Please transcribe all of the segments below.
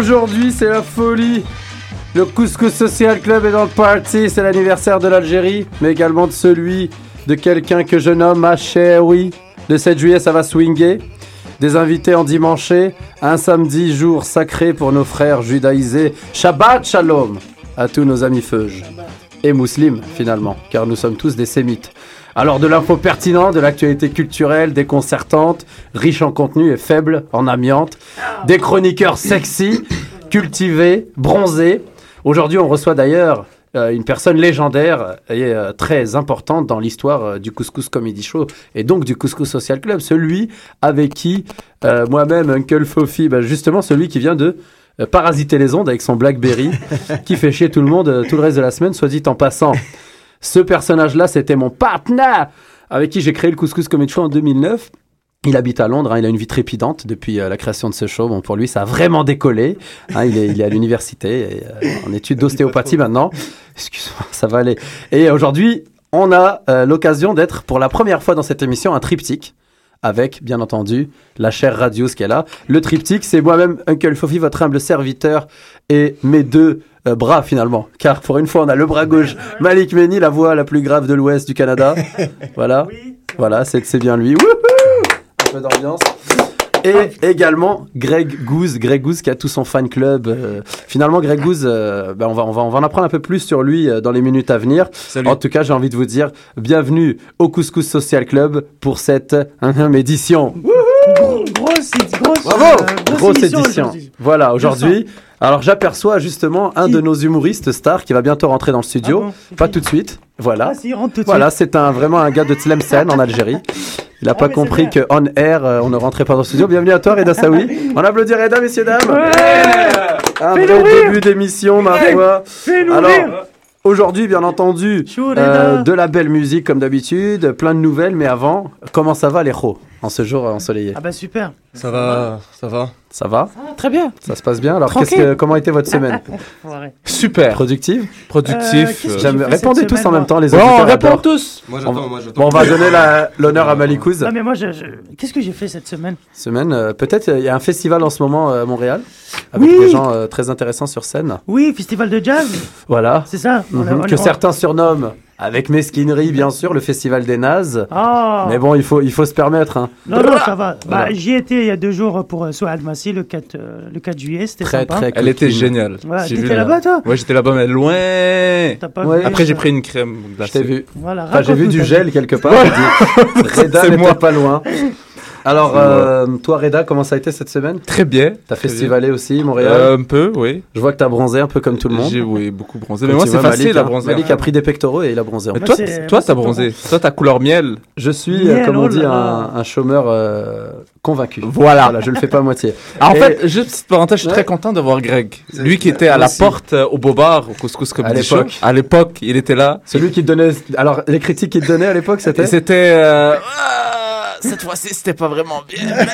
Aujourd'hui, c'est la folie. Le Couscous Social Club est dans le party. C'est l'anniversaire de l'Algérie, mais également de celui de quelqu'un que je nomme chérie. Le 7 juillet, ça va swinguer. Des invités en dimanche, un samedi jour sacré pour nos frères judaïsés. Shabbat Shalom à tous nos amis feuges. Et musulmans, finalement, car nous sommes tous des sémites. Alors de l'info pertinente, de l'actualité culturelle, déconcertante, riche en contenu et faible en amiante, des chroniqueurs sexy, cultivés, bronzés. Aujourd'hui, on reçoit d'ailleurs euh, une personne légendaire et euh, très importante dans l'histoire euh, du Couscous Comedy Show et donc du Couscous Social Club, celui avec qui moi-même, Uncle Fofi, bah, justement celui qui vient de parasiter les ondes avec son Blackberry, qui fait chier tout le monde tout le reste de la semaine, soit dit en passant. Ce personnage-là, c'était mon partenaire avec qui j'ai créé le Couscous Comedy Show en 2009. Il habite à Londres, hein, il a une vie trépidante depuis euh, la création de ce show. Bon, pour lui, ça a vraiment décollé. Hein, il, est, il est à l'université, euh, en études d'ostéopathie maintenant. Excuse-moi, ça va aller. Et aujourd'hui, on a euh, l'occasion d'être pour la première fois dans cette émission un triptyque avec, bien entendu, la chère Radios qui est là. Le triptyque, c'est moi-même, Uncle Fofi, votre humble serviteur, et mes deux euh, bras finalement. Car pour une fois, on a le bras gauche, Malik Meni, la voix la plus grave de l'Ouest du Canada. Voilà, voilà, c'est c'est bien lui. Wouhou Un peu d'ambiance. Et également Greg Goose, Greg Goose qui a tout son fan club. euh, finalement, Greg Goose, euh, ben, on, va, on, va, on va en apprendre un peu plus sur lui euh, dans les minutes à venir. Salut. En tout cas, j'ai envie de vous dire bienvenue au Couscous Social Club pour cette hum, édition. Gros- Grosse, grosse, Bravo euh, Grosse édition. Voilà, aujourd'hui. Alors j'aperçois justement un de nos humoristes stars qui va bientôt rentrer dans le studio. Ah bon, Pas tout de suite. Voilà. Ah, si, rentre tout de Voilà, c'est un vraiment un gars de Tlemcen en Algérie. Il n'a Ah, pas compris que on air euh, on ne rentrait pas dans le studio. Bienvenue à toi Reda Saoui. On applaudit Reda messieurs dames. Un vrai début d'émission ma foi. Alors. Aujourd'hui, bien entendu, euh, de la belle musique comme d'habitude, plein de nouvelles, mais avant, comment ça va les ros en ce jour ensoleillé? Ah bah super. Ça va, ça va. Ça va Très bien. Ça se passe bien Alors, qu'est-ce que, comment était votre semaine. Super. Productive Euh, Productif. euh, fait Répondez tous en même temps, les Bon, auditeurs on répond tous. Moi On j'attends, va- moi j'attends. Bon, on va donner la- l'honneur à Malikouz. Non mais moi, je, je- qu'est-ce que j'ai fait cette semaine? Semaine, euh, peut-être il y a un festival en ce moment euh, à Montréal avec Oui. des gens euh, très intéressants sur scène. Oui, festival de jazz, Voilà. c'est ça. On a- Mhm, on que on- certains surnomment, avec mesquinerie bien sûr, le festival des nazes. Ah. Mais bon, il faut, il faut se permettre. hein. Non, non, ça va. Bah, Voilà. J'y étais il y a deux jours pour euh, Soad Massi, le 4, euh, le 4 juillet, c'était Très, sympa. très Elle était géniale. Vu t'étais là-bas toi Ouais, j'étais là-bas, mais loin. T'as pas Ouais. vu Après, j'ai ça pris une crème Je t'ai vu. Voilà, Enfin, j'ai vu du gel quelque part. j'ai dit, Reda C'est n'était moi. pas loin. Alors, euh, toi, Reda, comment ça a été cette semaine? Très bien. T'as festivalé aussi, Montréal? Euh, un peu, oui. Je vois que t'as bronzé un peu comme tout le monde. J'ai oui, beaucoup bronzé. Mais Comme moi, c'est facile Malik, à bronzer. Malik a pris des pectoraux et il a bronzé. en Mais toi, toi, t'as bronzé. Toi, t'as couleur miel. Je suis, Miel, comme on dit, un, chômeur euh, convaincu. Voilà. Voilà, je le fais pas à moitié. En Et- fait, juste petite parenthèse, je suis Ouais. très content de voir Greg. Lui qui était à la aussi. porte au Bobard, au Couscous Comedy Show. l'époque. À l'époque, il était là. Celui qui te donnait. Alors, les critiques qu'il te donnait à l'époque, c'était. c'était. Cette fois-ci, c'était pas vraiment bien.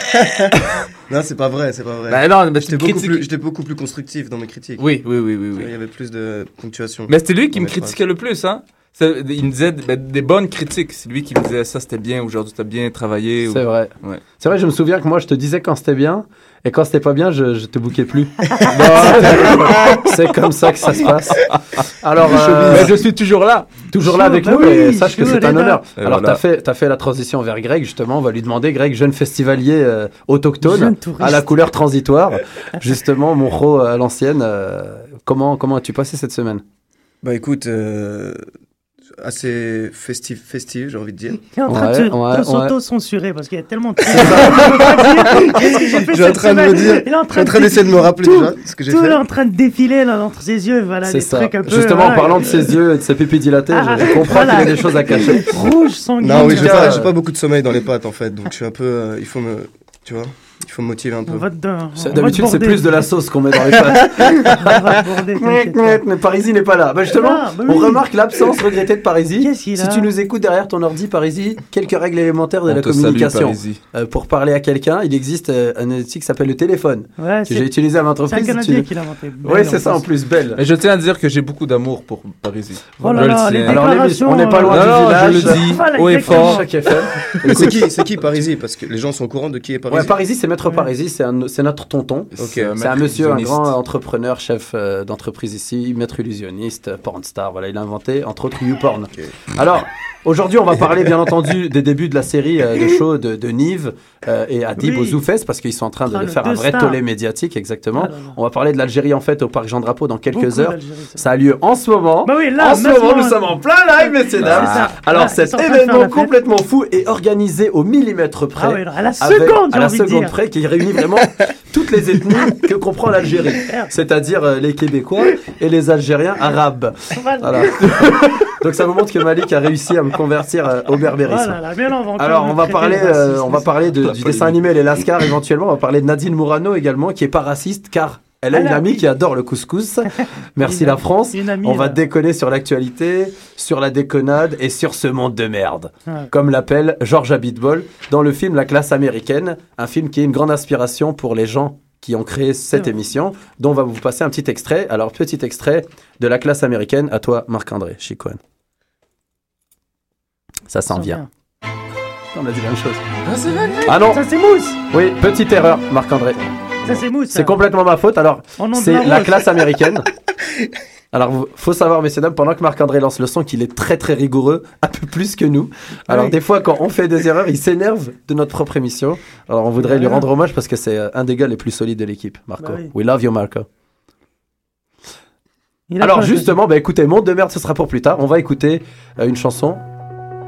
Non, c'est pas vrai, c'est pas vrai. Bah non, mais J'étais beaucoup, critique. plus, j'étais beaucoup plus constructif dans mes critiques. Oui, oui, oui, oui, oui. Il y avait plus de ponctuation. Mais c'était lui qui me critiquait le plus, hein. Il me disait ben, des bonnes critiques. C'est lui qui me disait ça c'était bien, aujourd'hui t'as bien travaillé. ou- C'est vrai. Ouais. C'est vrai, je me souviens que moi, je te disais quand c'était bien, et quand c'était pas bien, je, je te bouquais plus. c'est comme ça que ça se passe. Alors, euh, Mais je suis toujours là. toujours là avec bah nous, oui, et sache que c'est un honneur. Et Alors, voilà. t'as fait, as fait la transition vers Greg, justement. On va lui demander, Greg, jeune festivalier euh, autochtone, Jeune à la couleur transitoire, justement, mon ro à l'ancienne. euh, comment comment as-tu passé cette semaine? Bah écoute, euh, assez festif, festif j'ai envie de dire. Il est en train Ouais, de ouais, de s'auto-censurer parce qu'il y a tellement de trucs. Qu'est-ce que j'ai fait Je suis en train de me dire, Il est en Je suis train en train d'essayer de me rappeler tout- déjà ce que j'ai Tout est fait. en train de défiler là entre ses yeux, voilà, C'est des ça. trucs un peu. Justement, en parlant de ses yeux et de ses pupilles dilatées, je, je comprends Voilà. qu'il y a des choses à cacher. Rouge, sanguin. Non, oui, j'ai pas, j'ai pas beaucoup de sommeil dans les pattes en fait, donc je suis un peu, euh, il faut me, tu vois, il faut motiver un peu. D'habitude, c'est plus de la sauce qu'on met dans les pâtes. Mais Parisi n'est pas là. Bah justement, Ah, bah on remarque l'absence regrettée de Parisi. Si a tu nous écoutes derrière ton ordi, Parisi, quelques règles élémentaires de On la salue, communication. Euh, pour parler à quelqu'un, il existe euh, un outil qui s'appelle le téléphone, Ouais, que j'ai utilisé à ma c'est un entreprise. Canadien Tu- qui l'a inventé. Oui, c'est ça en plus, belle. Mais je tiens à dire que j'ai beaucoup d'amour pour Parisi. Oh là là, les. Alors, on n'est pas euh, loin Non, du village. je le dis haut et fort. C'est qui, c'est qui Parisi Parce que les gens sont au courant de qui est Parisi, c'est Maître Parisi, c'est notre tonton. C'est un monsieur, un grand entrepreneur, chef euh, d'entreprise ici, maître illusionniste, porn star. Voilà, il a inventé entre autres YouPorn. Alors, aujourd'hui, on va parler bien entendu des débuts de la série euh, de show de, de Nive euh, et Adib Oui. aux Zoufès parce qu'ils sont en train de Ah, de faire un vrai stars. tollé médiatique, exactement. Ah. On va parler de l'Algérie en fait au parc Jean Drapeau dans quelques Beaucoup heures. Ça a lieu en ce moment. Bah oui, là, en ce moment, nous sommes en plein live, messieurs dames. Alors, Là, cet événement complètement fou est organisé au millimètre près. Ah oui, à la seconde, à la seconde qui réunit vraiment toutes les ethnies que comprend l'Algérie, c'est-à-dire euh, les Québécois et les Algériens arabes. Voilà. Donc ça vous montre que Malik a réussi à me convertir euh, au berbérisme. Voilà, encore Alors on va parler, euh, on va parler de- du dessin animé Les Lascars éventuellement. On va parler de Nadine Mourano également, qui est pas raciste car elle a une amie qui adore le couscous. Merci la France. amie, On va là. déconner sur l'actualité, sur la déconnade et sur ce monde de merde, Ouais. comme l'appelle George Abitbol dans le film La classe américaine, un film qui est une grande inspiration pour les gens qui ont créé cette émission, dont on va vous passer un petit extrait. Alors, petit extrait de La classe américaine, à toi Marc-André Chicoine. Ça s'en vient. On a dit la même chose. Ah non, Ça, c'est mousse. oui, petite erreur, Marc-André. C'est complètement ma faute. Alors, c'est la classe américaine. Alors, faut savoir, messieurs, dames, pendant que Marc-André lance le son, qu'il est très, très rigoureux, un peu plus que nous. Alors, Oui. des fois, quand on fait des erreurs, il s'énerve de notre propre émission. Alors, on voudrait lui rendre hommage parce que c'est euh, un des gars les plus solides de l'équipe, Marco. Bah oui. We love you, Marco. Alors, justement, bah, écoutez, Monde de merde, ce sera pour plus tard. On va écouter euh, une chanson.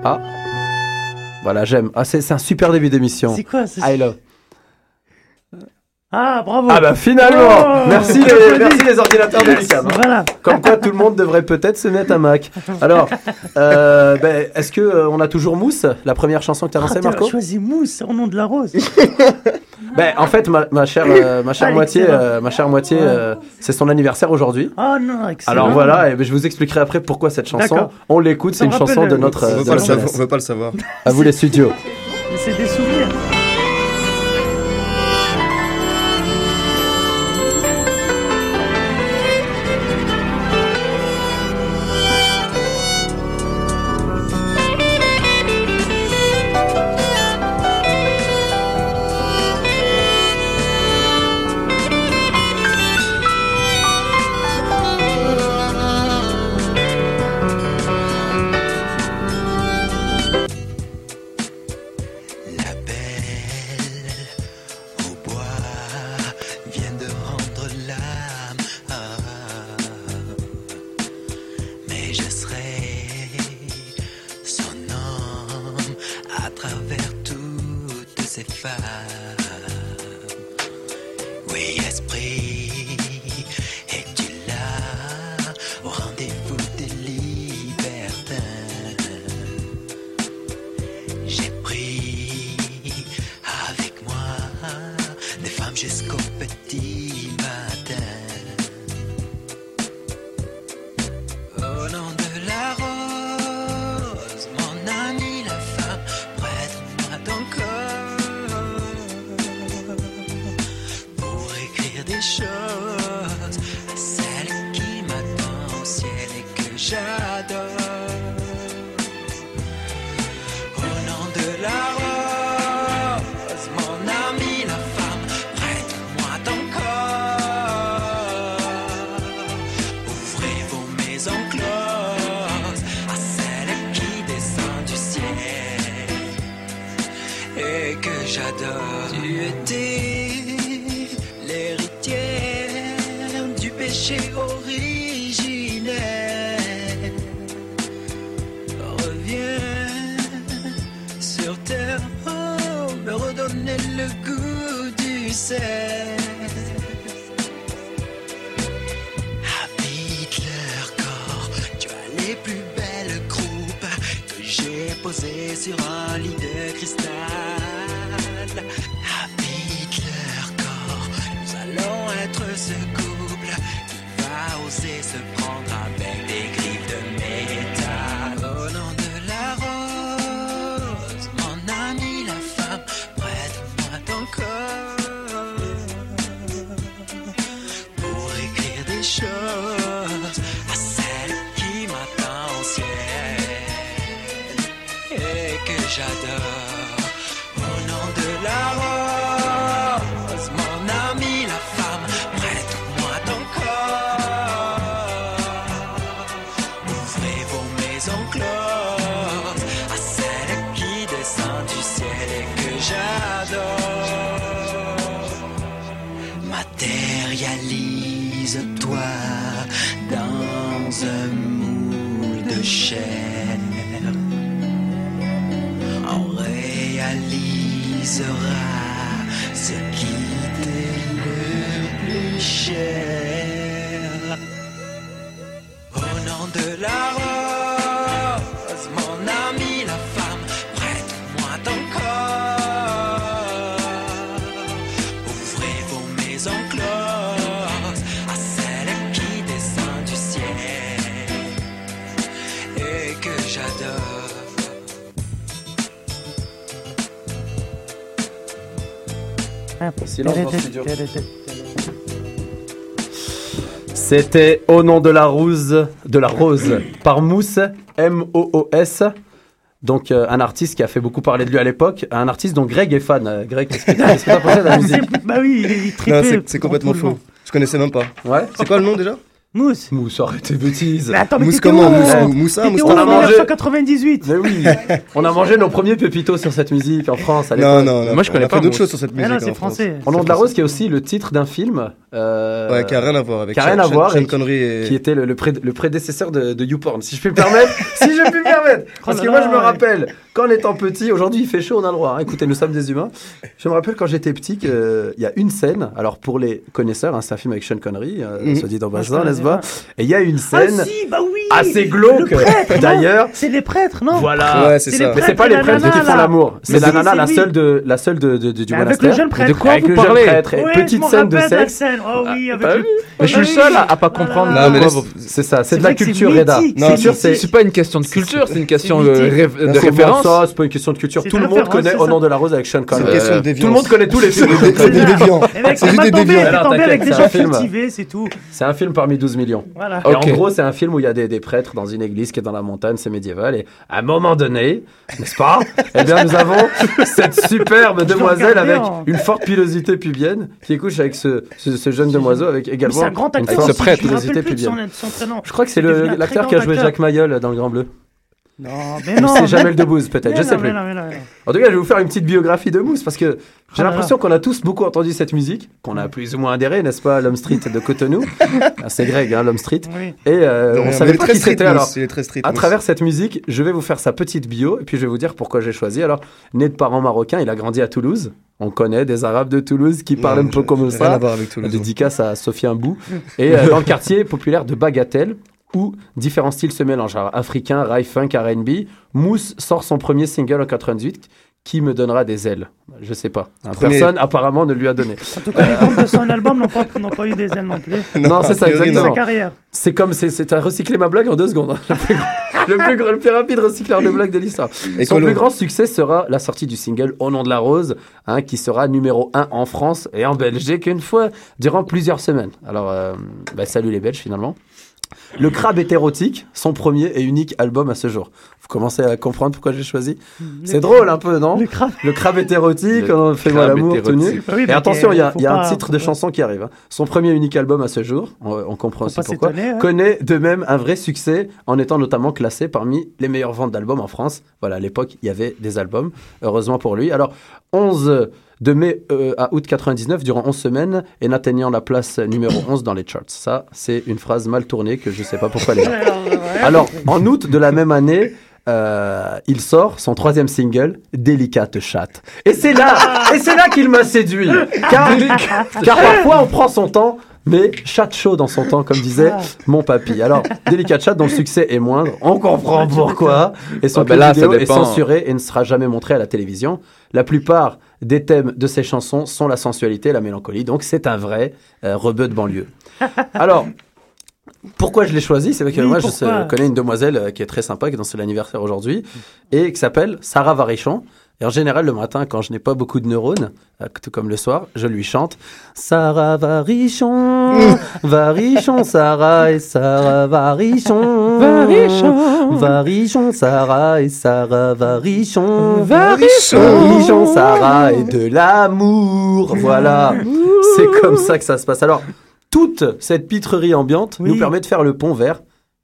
Ah. Voilà, j'aime. Ah, c'est un super début d'émission. C'est quoi I love. Ah, bravo. Ah bah finalement Oh Merci les, merci les ordinateurs de Lucam. Voilà. Comme quoi tout le monde devrait peut-être se mettre à Mac. Alors, euh, ben, est-ce que euh, on a toujours Mousse, la première chanson que tu as Ah, lancée, t'as Marco choisi mousse au nom de la rose. Ben, en fait, ma, ma chère, euh, ma chère Ah, moitié, euh, ma chère moitié, euh, c'est son anniversaire aujourd'hui. Oh non, excellent. Alors voilà, et ben, je vous expliquerai après pourquoi cette chanson. On l'écoute, c'est une chanson de notre. On euh, veut pas le savoir. jeunesse. On veut pas le savoir. À vous les studios. Mais c'est des souvenirs. Posées sur un lit de cristal. Habite leur corps, nous allons être ce couple qui va oser se prendre avec j'adore. Au nom de la rose, mon ami, la femme, prête-moi ton corps. Ouvrez vos maisons closes à celle qui descend du ciel et que j'adore. Matérialise-toi dans un moule de chair. Ce qui t'est le plus cher. Silence dans le studio. C'était Au nom de la rose, de la rose par Mousse, M-O-O-S. Donc euh, un artiste qui a fait beaucoup parler de lui à l'époque, un artiste dont Greg est fan. Euh, Greg, qu'est-ce que t'as pensé de la musique Bah oui, il est trippé. c'est- c'est complètement faux. Je connaissais même pas. Ouais C'est quoi le nom déjà? Mousse. Mousse, arrête tes bêtises. Mais attends, mais Mousse comment Mousse euh, Mou- Moussa T'étais où Moussa On a en mangé. 1998 Mais oui, on a mangé nos premiers pépitos sur cette musique en France à Non, non, non. Moi, je connais on a pas fait d'autres Mousse. choses sur cette Mais musique. non, c'est français. Au nom de la rose, qui est aussi le titre d'un film. euh, Ouais, qui a rien à voir avec qui a rien Sean- à voir Sean Connery et. qui était le, le, pré- le prédécesseur de, de YouPorn, si je puis me permettre. si je puis me permettre. Parce Oh que là moi, je me rappelle, quand étant petit, aujourd'hui il fait chaud, on a le droit. hein. Écoutez, nous sommes des humains. Je me rappelle quand j'étais petit qu'il y a une scène. Alors, pour les connaisseurs, hein, c'est un film avec Sean Connery, euh, Mhm. soit dit en N'est-ce pas pas. Et il y a une Ah scène si, bah oui assez glauque, prêtre, non d'ailleurs. C'est les prêtres, non Voilà. Ouais, c'est C'est ça. Mais c'est pas les prêtres nana, qui font l'amour. C'est la nana, c'est la seule de, la seule de, de- de- du Avec monastère. le jeune prêtre. De quoi Avec vous le jeune parlez prêtre. Et Ouais, petite je scène de sexe. scène. Oh oui, avec t'as le... Mais je suis le seul à, à pas comprendre. Ah, Non, C'est ça, c'est C'est de la c'est culture, Reda. c'est mythique. c'est. C'est pas une question de culture, c'est une question de, référence. c'est pas une question de culture. C'est Tout le monde connaît c'est Au nom de la rose avec Sean C'est Connery. Tout le monde connaît tous les films. Des des déviants. C'est juste des déviants. avec c'est c'est. C'est un film parmi 12 millions. Voilà. Et en gros, c'est un film où il y a des, des prêtres dans une église qui est dans la montagne, c'est médiéval. Et à un moment donné, n'est-ce pas Eh bien, nous avons cette superbe demoiselle avec une forte pilosité pubienne qui couche avec ce, ce, ce jeune demoiseau avec également un grand une acteur. forte ce prêtre. Je me pilosité rappelle plus de son, pubienne. son. Je crois que c'est l'acteur qui a joué acteur. Jacques Mayol dans Le Grand Bleu. Non, mais non. c'est mais- Jamel Debbouze, peut-être, je mais sais non, plus. mais non, mais non, mais non. En tout cas, je vais vous faire une petite biographie de Mousse parce que j'ai Oh là l'impression qu'on a tous beaucoup entendu cette musique, qu'on a plus ou moins adhéré, n'est-ce pas, l'homme street de Cotonou. Ah, c'est Greg, hein, l'homme street. Oui. Et euh, Non, on savait pas très qui c'était Mousse, alors. Il est très street. À Mousse. travers cette musique, je vais vous faire sa petite bio et puis je vais vous dire pourquoi j'ai choisi. Alors, né de parents marocains, il a grandi à Toulouse. On connaît des Arabes de Toulouse qui parlent un Non, peu comme j'ai Rien à ça. voir avec Toulouse. Dédicace à Sophie Imbou. Et euh, dans le quartier populaire de Bagatelle, où différents styles se mélangent. Alors, africain, rail, funk, R&B. Mousse sort son premier single en 98 qui me donnera des ailes. Je sais pas. Premier- Personne apparemment ne lui a donné. En tout cas, les de son album n'ont pas, n'ont pas eu des ailes non plus. Non, c'est ça, exactement. C'est comme, c'est, c'est à recycler ma blague en deux secondes. hein. Le plus, grand- le plus grand- le plus rapide recycleur de blagues de l'histoire. Son plus grand succès sera la sortie du single Au nom de la rose, hein, qui sera numéro 1 en France et en Belgique une fois durant plusieurs semaines. Alors, euh, bah, salut les Belges finalement. Le Crabe est érotique, son premier et unique album à ce jour. Vous commencez à comprendre pourquoi j'ai choisi C'est drôle un peu, non Le crabe. Le Crabe est érotique, Le on fait moi Crabe l'amour tout nu. Ah oui, Et attention, il y a, faut il y a un titre de chanson qui arrive. hein. Son premier et unique album à ce jour, on, on comprend aussi pourquoi, hein. connaît de même un vrai succès en étant notamment classé parmi les meilleures ventes d'albums en France. Voilà, à l'époque, il y avait des albums, heureusement pour lui. Alors, 11 de mai euh, à août 99, durant 11 semaines, et n'atteignant la place numéro 11 dans les charts. Ça, c'est une phrase mal tournée que je sais pas pourquoi elle est là. Alors, en août de la même année, euh, il sort son troisième single, Délicate chatte. Et c'est là, et c'est là qu'il m'a séduit. Car, car parfois on prend son temps, mais chatte chaud dans son temps, comme disait Ah. mon papy. Alors, Délicate chatte dont le succès est moindre, on comprend pourquoi. Et son Ah, ben clip là, ça vidéo est censuré et ne sera jamais montré à la télévision. La plupart des thèmes de ses chansons sont la sensualité et la mélancolie. Donc c'est un vrai euh, rebeu de banlieue. Alors, pourquoi je l'ai choisi? C'est parce que Oui, moi, je connais une demoiselle euh, qui est très sympa, qui est dans son anniversaire aujourd'hui, et qui s'appelle Sarah Varichon. Et en général, le matin, quand je n'ai pas beaucoup de neurones, euh, tout comme le soir, je lui chante Sarah Varichon, Varichon, Sarah et Sarah Varichon, Varichon. Varichon, Sarah et Sarah Varichon, Varichon. Varichon, Sarah et de l'amour. Voilà, c'est comme ça que ça se passe. Alors, toute cette pitrerie ambiante Oui. nous permet de faire le pont vers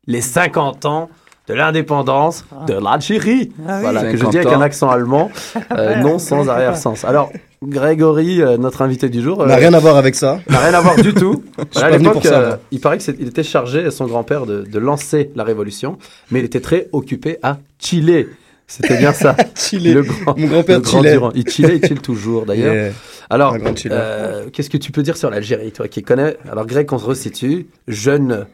les 50 ans de l'indépendance de l'Algérie. Ah oui. Voilà, que je 50 dis avec un accent allemand, euh, non sans arrière-sens. Alors, Grégory, euh, notre invité du jour, euh, n'a rien à voir avec ça. n'a rien à voir du tout. Voilà, à pas venu l'époque, pour ça, euh, il paraît qu'il était chargé, son grand-père, de, de lancer la révolution, mais il était très occupé à chiller. C'était bien ça. Chiller. Le grand, Mon grand-père grand chillait. Il chillait, il chill toujours d'ailleurs. Yeah. Alors, euh, qu'est-ce que tu peux dire sur l'Algérie, toi qui connais Alors, Greg, on se resitue, jeune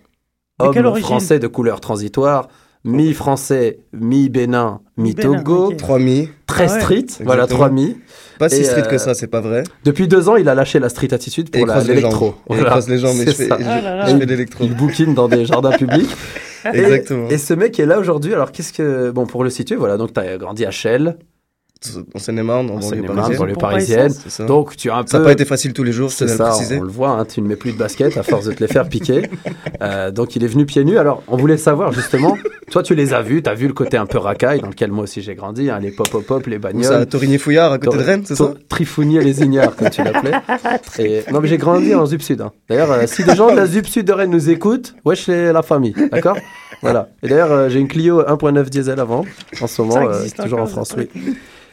homme français de couleur transitoire, mi-français, mi-Bénin, mi-Togo. Trois mi. très Ah ouais. street, voilà, trois mi. Pas si Et, street euh, que ça, c'est pas vrai. Depuis deux ans, il a lâché la street attitude pour l'électro. jambes. Et Il Voilà, croise les jambes, mais je c'est fais, je, Ah fais l'électro. Il bouquine dans des jardins publics. Et- Exactement. Et, ce mec est là aujourd'hui. Alors, qu'est-ce que. Bon, pour le situer, voilà. Donc, tu as grandi à Chelles, En Seine-et-Marne, en en banlieue parisienne. banlieue parisienne. ça. Donc, tu as un Ça n'a peu. pas été facile tous les jours, C'est le ça, préciser. on le voit, hein, tu ne mets plus de basket à force de te les faire piquer. Euh, donc il est venu pieds nus. Alors on voulait savoir justement, toi tu les as vus, tu as vu le côté un peu racaille dans lequel moi aussi j'ai grandi, hein, les pop-pop-pop, les Où ça, bagnoles. Torigny-Fouillard, à côté de Rennes, c'est ça? Trifounier les ignares, comme tu l'appelais. Et- Non mais j'ai grandi en Zup Sud. hein. D'ailleurs, euh, si des gens de la Zup Sud de Rennes nous écoutent, wesh les- la famille, d'accord? Voilà. Et d'ailleurs, euh, j'ai une Clio 1.9 diesel avant, en ce moment, Ça euh, existe toujours en France, ça. oui.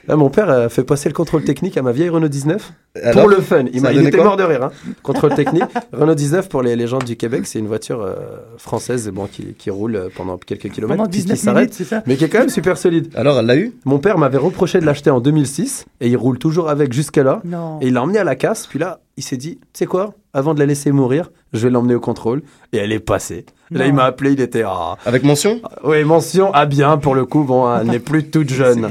Là, mon père euh, fait passer le contrôle technique à ma vieille Renault 19 Alors, pour le fun. Il, a il était mort de rire. Hein. Contrôle technique. Renault 19 pour les légendes du Québec, c'est une voiture euh, française bon, qui, qui roule euh, pendant quelques kilomètres, Pendant puis qui 19 s'arrête, minutes, c'est ça mais qui est quand même super solide. alors, elle l'a eu Mon père m'avait reproché de l'acheter en 2006 et il roule toujours avec jusque-là. Non. Et il l'a emmené à la casse, puis là, il s'est dit, tu sais quoi, avant de la laisser mourir, je vais l'emmener au contrôle. Et elle est passée. Là, il m'a appelé, il était, ah, Avec mention oui, mention, ah bien, pour le coup, bon, elle n'est plus toute jeune.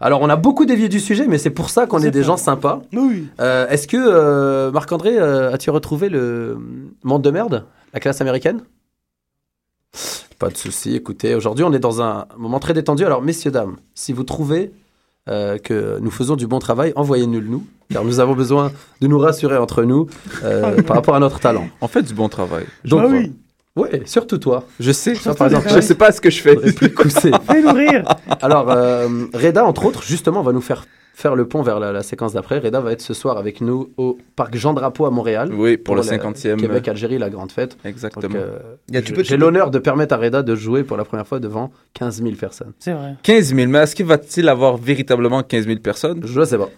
Alors, on a beaucoup dévié du sujet, mais c'est pour ça qu'on est des pas- gens sympas. Oui. Euh, Est-ce que, euh, Marc-André, euh, as-tu retrouvé le monde de merde La classe américaine? Pas de souci. Écoutez, aujourd'hui, on est dans un moment très détendu. Alors, messieurs, dames, si vous trouvez euh, que nous faisons du bon travail, envoyez-nous le nous, car nous avons besoin de nous rassurer entre nous euh, par rapport à notre talent. On fait du bon travail. Donc, Ah oui. Ouais, surtout toi. Je sais. Toi, par exemple, Je sais pas ce que je fais. plus. Fais-nous rire. Alors, euh, Reda, entre autres, justement, va nous faire faire le pont vers la, la séquence d'après. Reda va être ce soir avec nous au parc Jean Drapeau à Montréal. Oui, pour, le la 50e. Québec-Algérie, la grande fête. Donc, Exactement. euh, J'ai l'honneur de permettre à Reda de jouer pour la première fois devant 15 000 personnes. C'est vrai. 15 000, mais est-ce qu'il va-t-il avoir véritablement 15 000 personnes? Je sais pas.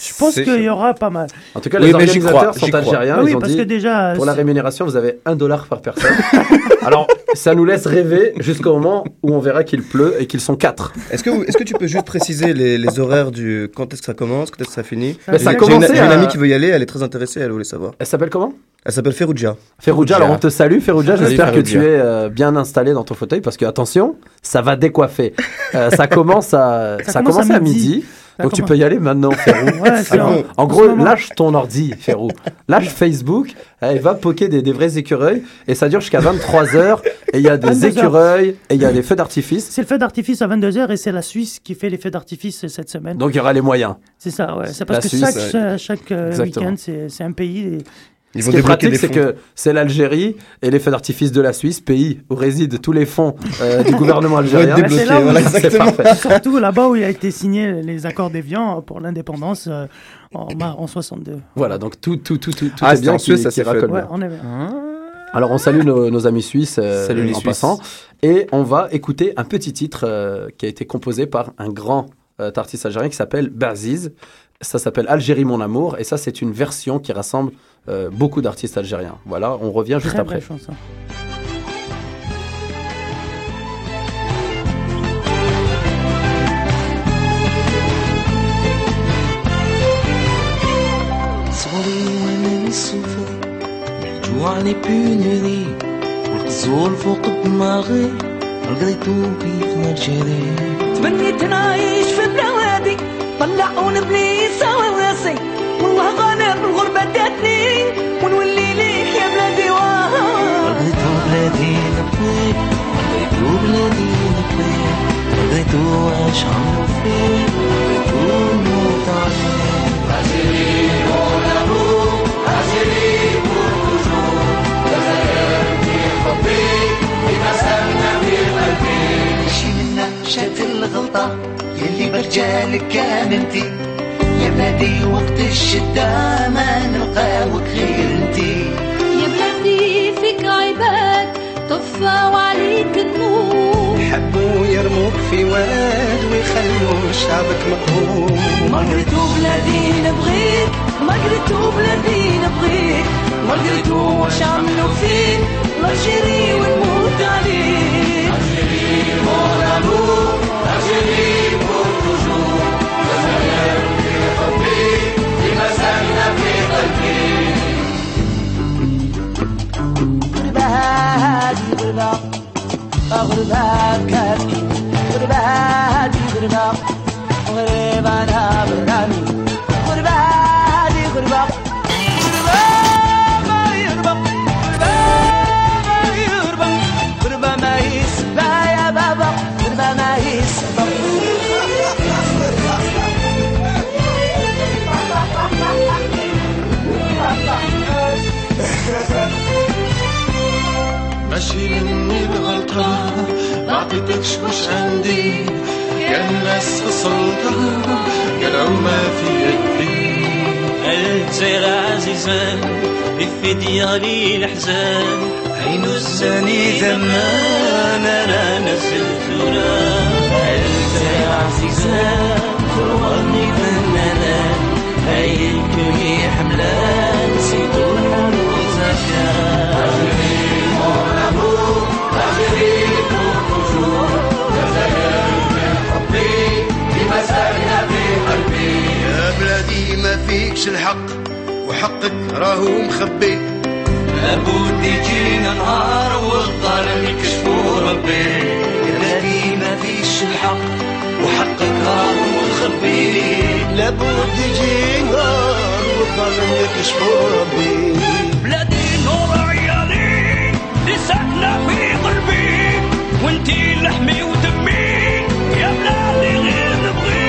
Je pense qu'il y aura pas mal. En tout cas, Oui, les organisateurs crois, sont algériens. Ah ils oui, ont parce dit, que déjà. pour la rémunération, vous avez 1 dollar par personne. Alors, ça nous laisse rêver jusqu'au moment où on verra qu'il pleut et qu'ils sont 4. Est-ce que, vous- est-ce que tu peux juste préciser les, les horaires du. Quand est-ce que ça commence Quand est-ce que ça finit? Ça Mais ça a J'ai une, commencé j'ai une à- amie qui veut y aller, elle est très intéressée, elle voulait savoir. Elle s'appelle comment? Elle s'appelle Ferrugia. Ferrugia, alors on te salue Ferrugia, j'espère que tu es euh, bien installé dans ton fauteuil parce que attention, ça va décoiffer. Euh, ça commence à ça, Ça commence commence à à midi. midi. Donc tu peux y aller maintenant Ferrou. Ouais, Alors, en- gros, lâche ton ordi, Ferrou. Lâche Facebook, et va poker des, des vrais écureuils. Et ça dure jusqu'à 23h. Et il y a des 22 heures. écureuils, et il y a des feux d'artifice. C'est le feu d'artifice à 22h et c'est la Suisse qui fait les feux d'artifice cette semaine. Donc il y aura les moyens. C'est ça, ouais. C'est parce La que Suisse, chaque, ouais. chaque, euh, week-end, c'est c'est un pays. et- Ils Ce qui est pratique, c'est que c'est l'Algérie et les feux d'artifice de la Suisse, pays où résident tous les fonds euh, du gouvernement algérien. c'est là où- voilà, C'est exactement. parfait. Surtout là-bas où il a été signé les accords d'Évian pour l'indépendance euh, en, mar- en 62. Voilà, donc tout, tout, tout, tout, tout Ah, est bien Suisse, ça s'est Ouais, on est bien. Alors on salue nos, nos amis suisses euh, Salut les en Suisses. passant et on va écouter un petit titre euh, qui a été composé par un grand euh, artiste algérien qui s'appelle Baziz. Ça s'appelle Algérie mon amour et ça c'est une version qui rassemble euh, beaucoup d'artistes algériens. Voilà, on revient juste Très après. belle chanson. صغري من الصفر الجوع لي بينري والقزول فوق دماغي لقيتو كيف نرجري تمنيت نعيش في بلادي طلع ونبني سوا وراسي والله غالب الغربة داتني ونولي ليك يا بلادي واه. رضيت بلادي نبنيك رضيت بلادي نبنيك رضيت واشعر فيك رضيت ونموت عليك الغلطة. يلي برجالك كان انتي يا بلادي وقت الشدة ما نلقاوك غير انتي يا بلادي فيك عباد طفى وعليك النور يحبوا يرموك في واد ويخلوا شعبك مقهور. مارغريت وبلادي نبغيك مارغريت وبلادي نبغيك. مارغريت واش عملوا فيك الجيري ونموت عليك. مون يبرنا غربات كاتي غربات يبرنا غربانا ماشي مني الغلطة ما عطيتكش وش عندي. يا الناس وصلتها قالوا ما في يدي. الجزائر عزيزان في ديالي الحزان عين الزاني زمان أنا نزلت الجزائر عزيزان فرغني فنانان هاي الكل حملان. فيكش الحق وحقك راهو مخبي. لابد يجينا نهار والظالم يكشفوا ربي يا بلادي ما فيش الحق وحقك راهو مخبي. لابد يجي نهار والظلم يكشفوا ربي بلادي نور عيالي لساكنة في قلبي. وانتي لحمي ودمي يا بلادي غير نبغيك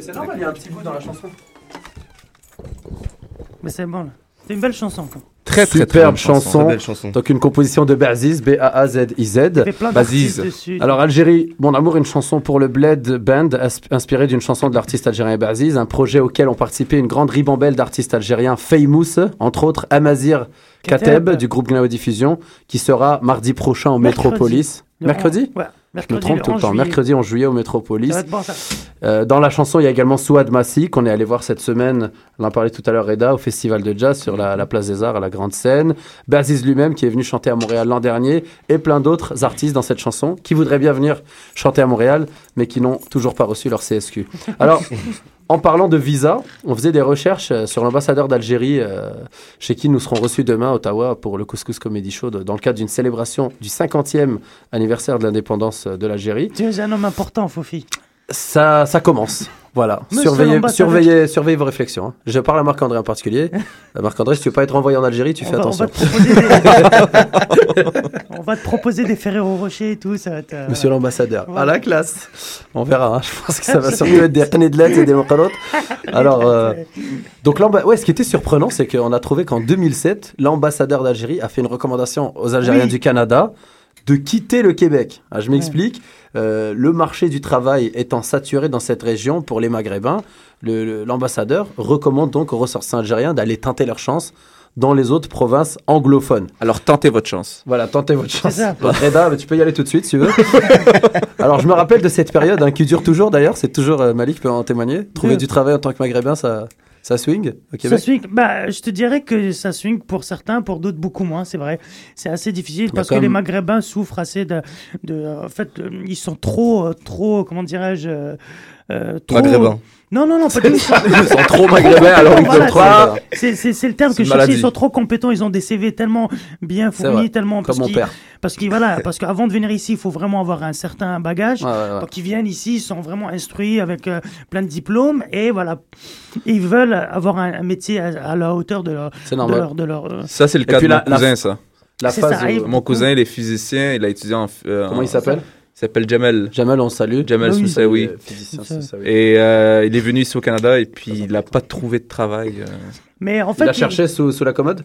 C'est normal, il y a un petit bout dans la chanson. Mais c'est bon, là. C'est une belle chanson. Quoi. Très, très, très Superbe bonne chanson. chanson. Très belle chanson. Donc une composition de Baziz, B-A-A-Z-I-Z. Il y avait plein Baziz. dessus. Alors Algérie, mon amour, une chanson pour le Bled Band, as- inspirée d'une chanson de l'artiste algérien Baziz, un projet auquel ont participé une grande ribambelle d'artistes algériens famous, entre autres Amazir Kateb, Kateb. du groupe Gnao Diffusion, qui sera mardi prochain au Mercredi. Métropolis. Le Mercredi? Ouais, Je me mercredi. trompe tout le 11 temps. juillet. Mercredi en juillet au Métropolis. Bon. Euh, dans la chanson, il y a également Souad Massi, qu'on est allé voir cette semaine, on en parlait tout à l'heure, Reda, au Festival de Jazz sur la, la place des Arts, à la grande scène. Baziz lui-même, qui est venu chanter à Montréal l'an dernier, et plein d'autres artistes dans cette chanson, qui voudraient bien venir chanter à Montréal, mais qui n'ont toujours pas reçu leur CSQ. Alors, en parlant de visa, on faisait des recherches euh, sur l'ambassadeur d'Algérie, euh, chez qui nous serons reçus demain à Ottawa pour le Couscous Comedy Show, dans le cadre d'une célébration du 50e anniversaire de l'indépendance euh, de l'Algérie. Tu es un homme important, Fofi. Ça, ça commence. Voilà. Surveillez, surveillez, surveillez vos réflexions. hein. Je parle à Marc-André en particulier. Euh, Marc-André, si tu veux pas être envoyé en Algérie, tu on fais va, on attention. va te proposer des... on va te proposer des Ferrero Rocher et tout. Ça va être, Monsieur l'ambassadeur. À la classe. On verra. hein. Je pense que ça va surtout être des de lettres et des mocalotes. Alors, euh, donc l'amba- ouais, ce qui était surprenant, c'est qu'on a trouvé qu'en 2007, l'ambassadeur d'Algérie a fait une recommandation aux Algériens Oui. du Canada de quitter le Québec. Ah, je m'explique. Euh, le marché du travail étant saturé dans cette région pour les Maghrébins, le- le- l'ambassadeur recommande donc aux ressortissants algériens d'aller tenter leur chance dans les autres provinces anglophones. Alors tentez votre chance. Voilà, tentez votre chance. ça. Reda, tu peux y aller tout de suite si tu veux. Alors, je me rappelle de cette période hein, qui dure toujours d'ailleurs. C'est toujours euh, Malik peut en témoigner. Trouver Oui. du travail en tant que maghrébin, ça, ça swing au Ça Québec? swing, bah, je te dirais que ça swing pour certains, pour d'autres beaucoup moins, c'est vrai. C'est assez difficile parce que les Maghrébins souffrent assez de, de en fait, euh, ils sont trop, euh, trop, comment dirais-je, euh, euh, trop... Maghrébin. Non, non, non, pas du tout. Ils sont trop maghrébins alors ils Voilà, peuvent trop. C'est le terme que je cherchais. Ils sont trop compétents. Ils ont des CV tellement bien fournis, tellement. Comme parce mon qu'ils- père. Parce que voilà, parce qu'avant de venir ici, il faut vraiment avoir un certain bagage. Ouais, ouais, ouais. Donc ils viennent ici, ils sont vraiment instruits avec euh, plein de diplômes et voilà, ils veulent avoir un, un métier à, à la hauteur de leur, C'est de normal. leur, de leur, euh, Ça, c'est le cas de mon la- la- cousin, ça. La phase. ça, où- Mon cousin, il est physicien, il a étudié en. euh, Comment en- il s'appelle? S'appelle Jamel. Jamel, on salue. Jamel Ah oui. Soussaoui. Euh. Et euh, il est venu ici au Canada et puis il n'a pas trouvé de travail. euh. Mais en fait, Il a cherché sous, sous la commode?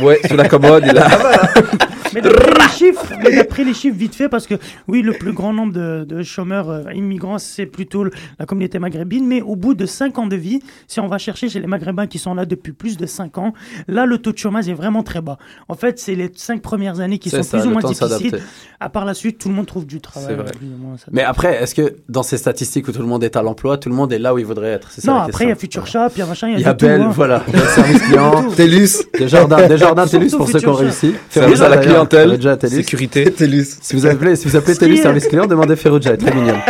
Ouais, sur la commode, il a. Mais d'après les chiffres, mais d'après les chiffres vite fait, parce que oui, le plus grand nombre de, de chômeurs euh, immigrants, c'est plutôt la communauté maghrébine, mais au bout de 5 ans de vie, si on va chercher chez les maghrébins qui sont là depuis plus de 5 ans, là, le taux de chômage est vraiment très bas. En fait, c'est les 5 premières années qui sont ça, plus ou moins difficiles. À part la suite, tout le monde trouve du travail. Plus ou moins, Mais après, est-ce que dans ces statistiques où tout le monde est à l'emploi, tout le monde est là où il voudrait être? Non, après, il y a. Future Shop, il y a machin, il y a, Il y a Belle, hein. voilà. Il y a service client. Télus. Des jardins, des jardins Surtout TELUS pour ceux qui ont réussi. Service à la D'ailleurs, clientèle, à TELUS. sécurité. Télus. Si vous appelez, si vous appelez est- service client, demandez Ferrugia, elle est très mignonne.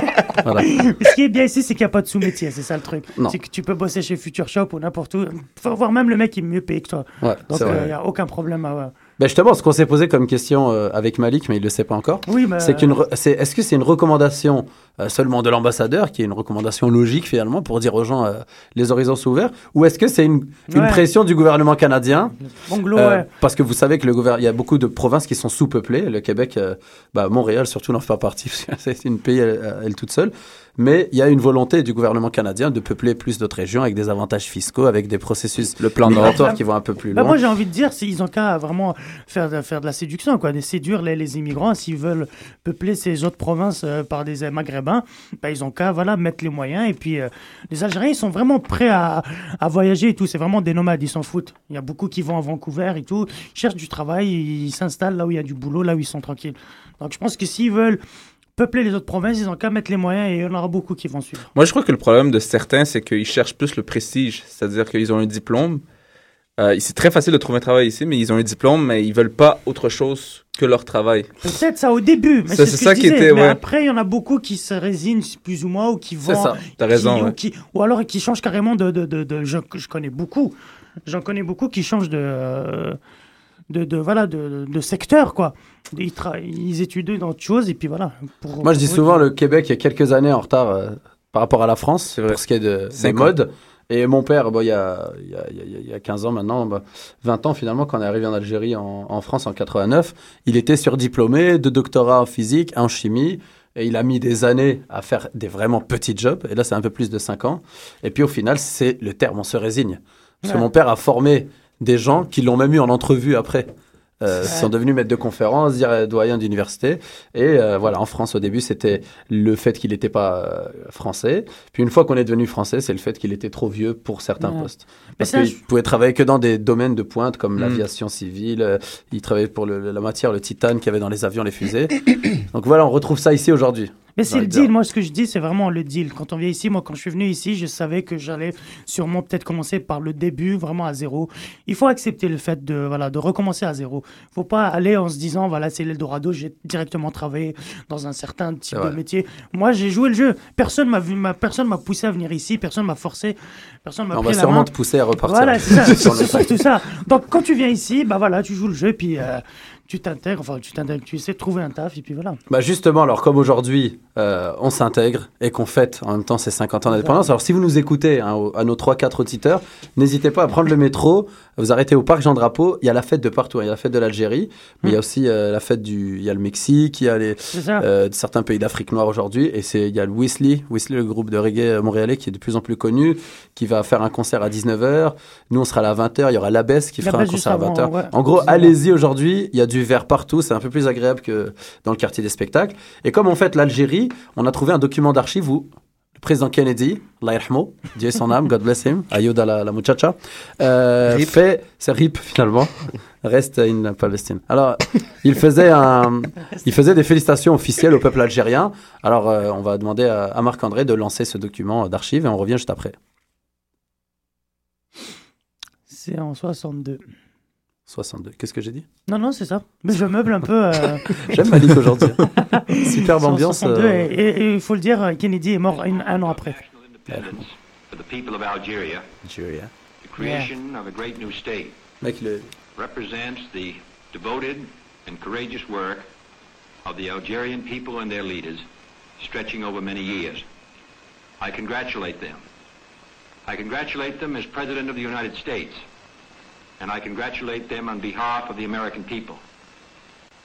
Voilà. Ce qui est bien ici, c'est qu'il n'y a pas de sous-métier, c'est ça le truc. Non. C'est que tu peux bosser chez Future Shop ou n'importe où. Faut voir même le mec qui est mieux payé que toi. Ouais, Donc c'est il n'y a aucun problème à. Ben justement, ce qu'on s'est posé comme question euh, avec Malik, mais il le sait pas encore, Oui, mais. c'est qu'une, re- c'est, est-ce que c'est une recommandation euh, seulement de l'ambassadeur, qui est une recommandation logique finalement pour dire aux gens euh, les horizons sont ouverts, ou est-ce que c'est une, une Ouais. pression du gouvernement canadien Euh, ouais. Parce que vous savez que le gouvernement, il y a beaucoup de provinces qui sont sous-peuplées. Le Québec, euh, bah, Montréal surtout n'en fait pas partie, parce que c'est une pays elle, elle toute seule. Mais il y a une volonté du gouvernement canadien de peupler plus d'autres régions avec des avantages fiscaux, avec des processus Le plan Nord. migratoires qui vont un peu plus Bah, loin. moi, j'ai envie de dire, ils ont qu'à vraiment faire de, faire de la séduction, quoi, de séduire les, les immigrants. S'ils veulent peupler ces autres provinces euh, par des euh, bah, ils ont qu'à voilà, mettre les moyens. Et puis, euh, les Algériens, ils sont vraiment prêts à, à voyager et tout. C'est vraiment des nomades, ils s'en foutent. Il y a beaucoup qui vont à Vancouver et tout. Ils cherchent du travail, ils s'installent là où il y a du boulot, là où ils sont tranquilles. Donc, je pense que s'ils veulent peupler les autres provinces, ils ont qu'à mettre les moyens et il y en aura beaucoup qui vont suivre. Moi, je crois que le problème de certains, c'est qu'ils cherchent plus le prestige. C'est-à-dire qu'ils ont un diplôme. Euh, c'est très facile de trouver un travail ici, mais ils ont un diplôme, mais ils veulent pas autre chose que leur travail. Peut-être ça au début, mais c'est ce ça je qui était, mais ouais. après, il y en a beaucoup qui se résignent plus ou moins ou qui vont. C'est ça. T'as qui- raison, ou, ouais. qui- ou alors qui changent carrément de. de, de, de- je, je connais beaucoup. J'en connais beaucoup qui changent de. euh, De, de, voilà, de, de secteur, quoi. Ils, tra- ils étudient dans autre chose, et puis voilà. Pour- Moi, je dis souvent le Québec est quelques années en retard euh, par rapport à la France pour ce qui est de, des ans. Et mon père, bon, il, y a, il, y a, il, y a, il y a 15 ans maintenant, bah, 20 ans finalement, quand on est arrivé en Algérie, en, en France en 89, il était surdiplômé de doctorat en physique, en chimie. Et il a mis des années à faire des vraiment petits jobs. Et là, c'est un peu plus de 5 ans. Et puis au final, c'est le terme, on se résigne. Parce que mon père a formé des gens qui l'ont même eu en entrevue après. Euh, sont devenus maîtres de conférences, euh, doyens d'université. Et euh, voilà, en France, au début, c'était le fait qu'il n'était pas euh, français. Puis une fois qu'on est devenu français, c'est le fait qu'il était trop vieux pour certains Ouais. postes. Parce ça, qu'il je- pouvait travailler que dans des domaines de pointe comme Mm. l'aviation civile. euh, il travaillait pour le- la matière, le titane qu'il y avait dans les avions, les fusées. Donc voilà, on retrouve ça ici aujourd'hui. Mais c'est J'ai le deal. Moi, ce que je dis, c'est vraiment le deal. Quand on vient ici, moi, quand je suis venu ici, je savais que j'allais sûrement peut-être commencer par le début, vraiment à zéro. Il faut accepter le fait de, voilà, de recommencer à zéro. Il faut pas aller en se disant, voilà, c'est l'Eldorado, j'ai directement travaillé dans un certain type C'est de métier. Moi, j'ai joué le jeu. Personne m'a vu, ma, personne m'a poussé à venir ici, personne m'a forcé, personne m'a On pris va la sûrement main. te pousser à repartir. Voilà, c'est ça, c'est surtout ça. Donc, quand tu viens ici, bah voilà, tu joues le jeu, puis euh, tu t'intègres, enfin, tu t'intègres, tu essaies de trouver un taf, et puis voilà. Bah justement, alors comme aujourd'hui, euh, on s'intègre et qu'on fête en même temps ces 50 ans d'indépendance, alors si vous nous écoutez, hein, au- à nos 3-4 auditeurs, n'hésitez pas à prendre le métro, vous arrêtez au parc Jean-Drapeau, il y a la fête de partout, hein. il y a la fête de l'Algérie, mais il y a aussi euh, la fête du... Il y a le Mexique, il y a les, euh, certains pays d'Afrique noire aujourd'hui, et c'est il y a le Whistler, Whistler, le groupe de reggae montréalais qui est de plus en plus connu, qui va faire un concert à 19h, nous on sera là à 20h, il y aura l'Abbesse qui fera un concert à 20h. avant, ouais. En gros, allez-y aujourd'hui, il y a du verre partout, c'est un peu plus agréable que dans le quartier des spectacles. Et comme on fête l'Algérie, on a trouvé un document d'archives où le président Kennedy, yarhamou, Dieu son âme, God bless him, Ayoud à la, la muchacha, euh, Rip. fait, c'est RIP finalement, reste in Palestine. Alors, il faisait, un, il faisait des félicitations officielles au peuple algérien. Alors, euh, on va demander à, à Marc-André de lancer ce document d'archives et on revient juste après. C'est en 62. 62. Qu'est-ce que j'ai dit? Non, non, c'est ça. Mais je meuble un peu. euh, J'aime Malik aujourd'hui. Superbe ambiance. 62, euh, et- il faut le dire, Kennedy est mort un, un an après. independence for the people of Algeria, Algeria. the creation of a great new state, Mec, le- represents the devoted and courageous work of the Algerian people and their leaders, stretching over many years. I congratulate them. I congratulate them as President of the United States, and I congratulate them on behalf of the American people.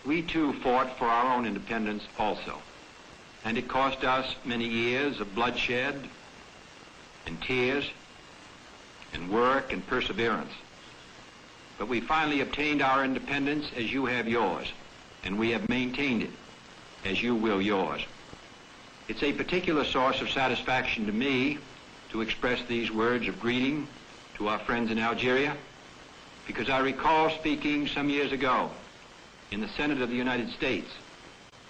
We too fought for our own independence also, and it cost us many years of bloodshed and tears and work and perseverance. But we finally obtained our independence as you have yours, and we have maintained it as you will yours. It's a particular source of satisfaction to me to express these words of greeting to our friends in Algeria, because I recall speaking some years ago in the Senate of the United States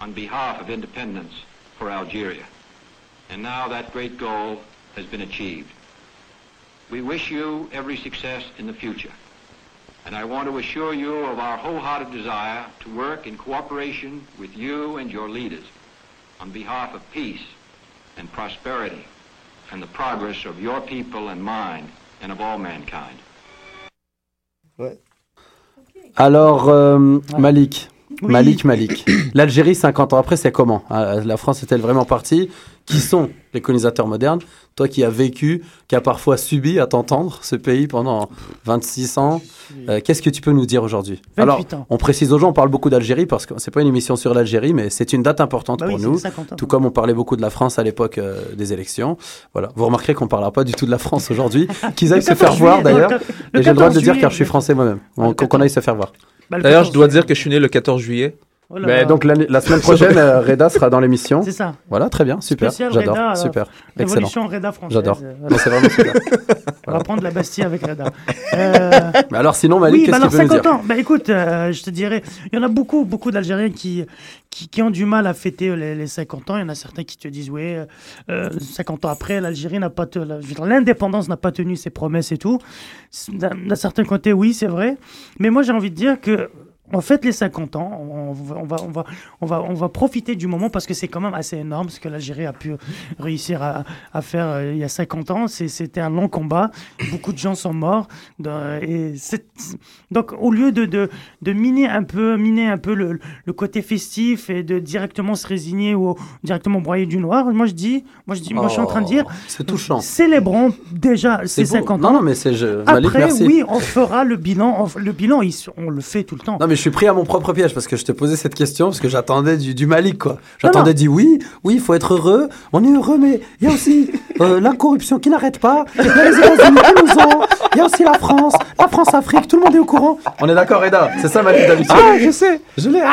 on behalf of independence for Algeria. And now that great goal has been achieved. We wish you every success in the future. And I want to assure you of our wholehearted desire to work in cooperation with you and your leaders on behalf of peace and prosperity and the progress of your people and mine and of all mankind. Alors, euh, Malik. Oui. Malik, Malik. L'Algérie, 50 ans après, c'est comment? Ah, La France est-elle vraiment partie? Qui sont les colonisateurs modernes? Toi qui as vécu, qui as parfois subi, à t'entendre, ce pays pendant 26 ans, euh, qu'est-ce que tu peux nous dire aujourd'hui? 28 Alors, ans. on précise aux gens, on parle beaucoup d'Algérie parce que c'est pas une émission sur l'Algérie, mais c'est une date importante Bah pour oui, nous. c'est 50 ans. Tout comme on parlait beaucoup de la France à l'époque euh, des élections. Voilà. Vous remarquerez qu'on ne parlera pas du tout de la France aujourd'hui. Qu'ils aillent Le se faire 14 voir d'ailleurs. le le Et j'ai le droit de 14 le dire car je suis français moi-même. Qu'on 14. aille se faire voir. Le D'ailleurs, je 14 dois dire que je suis né le 14 juillet. Oh là Mais là. donc la semaine prochaine, euh, Reda sera dans l'émission. C'est ça. Voilà, très bien, super. J'adore, Reda, super, excellent. Reda française. J'adore. Euh, Non, c'est vraiment super. On va prendre la Bastille avec Reda. Euh, Mais alors sinon, Malik, oui, qu'est-ce bah que tu alors peux nous 50 dire ans. Bah écoute, euh, je te dirais, il y en a beaucoup, beaucoup d'Algériens qui, qui, qui ont du mal à fêter les, les 50 ans. Il y en a certains qui te disent, oui, euh, euh, 50 ans après, l'Algérie n'a pas, l'indépendance n'a pas tenu ses promesses et tout. D'un certain côté, oui, c'est vrai. Mais moi, j'ai envie de dire que on fête les 50 ans, on va, on va, on va, on va, on va profiter du moment parce que c'est quand même assez énorme ce que l'Algérie a pu réussir à, à faire euh, il y a 50 ans. C'était un long combat, beaucoup de gens sont morts. et donc au lieu de, de, de miner un peu, miner un peu le, le côté festif et de directement se résigner ou directement broyer du noir, moi je dis, moi je dis, moi je suis en train de dire, Oh, C'est touchant. célébrons déjà ces C'est beau. 50 Non, ans. non, mais c'est je... Malik, Après, merci. oui, on fera le bilan. on- le bilan, il on le fait tout le temps. Non, mais suis pris à mon propre piège parce que je te posais cette question parce que j'attendais du, du Malik, quoi. J'attendais du oui, oui, il faut être heureux. On est heureux, mais il y a aussi euh, la corruption qui n'arrête pas. Il y a les États-Unis qui nous ont. Il y a aussi la France, la France-Afrique, tout le monde est au courant. On est d'accord, Reda C'est ça, Malik, d'habitude. Ah, je sais. Je l'ai.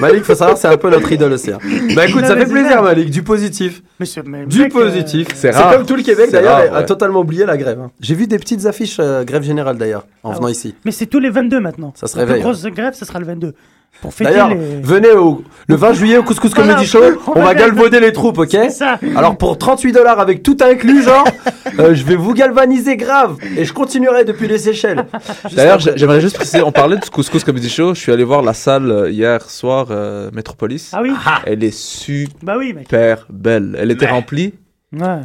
Malik, faut savoir, c'est un peu notre idole aussi. hein. Bah écoute, ça fait plaisir, dit- Malik, du positif. Monsieur, mais Du mec, euh, positif. c'est C'est rare. comme tout le Québec d'ailleurs, a totalement oublié la grève. hein. J'ai vu des petites affiches euh, grève générale d'ailleurs, en Ah venant ouais. ici. Mais c'est tous les 22 maintenant. Ça se La plus réveille, grosse grève, ce sera le 22. Pour fêter D'ailleurs, les... venez au, le 20 juillet au Couscous Voilà, Comedy Show, on on va va galvauder les troupes, ok C'est ça. Alors pour 38 dollars avec tout inclus, genre, euh, je vais vous galvaniser grave et je continuerai depuis les Seychelles. D'ailleurs, j'ai- j'aimerais juste préciser, on parlait du Couscous Comedy Show. Je suis allé voir la salle euh, hier soir, euh, Metropolis. Ah oui Elle est super Bah oui, mec. belle. Elle était remplie. Ouais.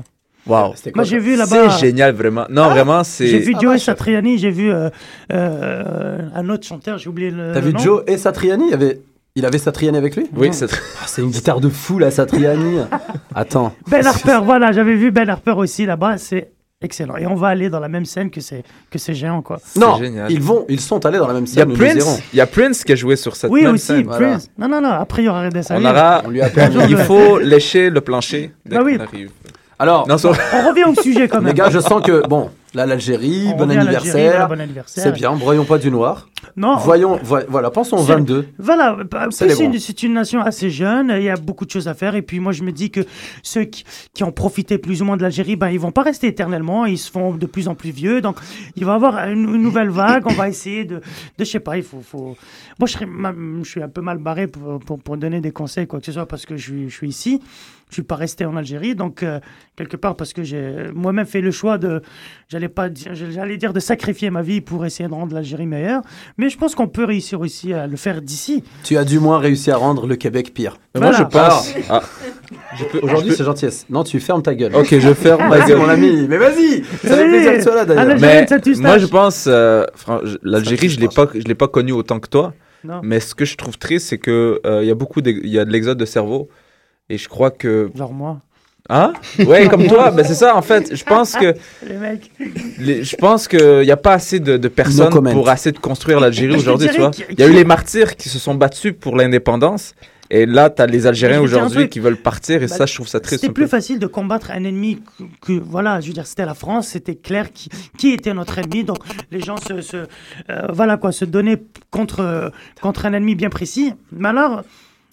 Waouh. C'était quoi, Moi, j'ai ça vu là-bas... C'est génial, vraiment. Non, vraiment, c'est. J'ai vu Ah, Joe vache. Satriani, j'ai vu euh, euh, un autre chanteur, j'ai oublié le T'as vu nom. Joe et Satriani? Il, avait... il avait Satriani avec lui? Oui, c'est Ah, C'est une guitare de fou la Satriani. Attends. Ben Harper, voilà, j'avais vu Ben Harper aussi là-bas, c'est excellent. Et on va aller dans la même scène que ces, que ces géants, quoi. Non, génial. ils vont, ils sont allés dans la même Il y a scène. Prince. Il y a Prince qui a joué sur cette oui, même aussi, scène. voilà. Prince. Non, non, non, après il y aura Red On aura. On lui a permis. Il faut lécher le plancher dès Bah oui. qu'on arrive. Alors, Non, sur- On revient au sujet quand même. les gars, je sens que bon, là l'Algérie, On bon anniversaire. bon anniversaire. C'est bien, broyons pas du noir. Non, Voyons, vo- voilà, pensons au C'est- 22. Voilà, bah, C'est une, nation assez jeune, il y a beaucoup de choses à faire. Et puis moi, je me dis que ceux qui, qui ont profité plus ou moins de l'Algérie, ben, ils vont pas rester éternellement, ils se font de plus en plus vieux. Donc, il va y avoir une, une nouvelle vague, on va essayer de, de je sais pas, il faut... faut... Moi, je, serais ma- je suis un peu mal barré pour, pour, pour donner des conseils, quoi que ce soit, parce que je suis, je suis ici. Je suis pas resté en Algérie, donc euh, quelque part parce que j'ai moi-même fait le choix de, j'allais pas dire, j'allais dire de sacrifier ma vie pour essayer de rendre l'Algérie meilleure, mais je pense qu'on peut réussir aussi à le faire d'ici. Tu as du moins réussi à rendre le Québec pire. Mais Moi, je pense. Ah, peux- Aujourd'hui, peux- c'est gentillesse. Non, tu fermes ta gueule. Ok, je ferme ma Vas-y, gueule. mon ami. Mais vas-y. Ça fait plaisir que tu sois là, d'ailleurs. Mais moi, je pense, euh, l'Algérie, je l'ai pas, je l'ai pas connu autant que toi. Non. Mais ce que je trouve triste, c'est que euh, il y a beaucoup, il y a de l'exode de cerveau, et je crois que, Genre moi. Hein, ouais, comme toi, ben c'est ça. En fait, je pense que, les- je pense que il y a pas assez de, de personnes pour assez de construire l'Algérie aujourd'hui, tu vois. Il y a eu les martyrs qui se sont battus pour l'indépendance, et là, t'as les Algériens aujourd'hui qui veulent partir, et Bah, ça, je trouve ça triste. C'était plus peu. facile de combattre un ennemi que, que- voilà, je veux dire, c'était la France, c'était clair qui, qui était notre ennemi, donc les gens se, se euh, voilà quoi, se donnaient contre euh, contre un ennemi bien précis. Mais alors,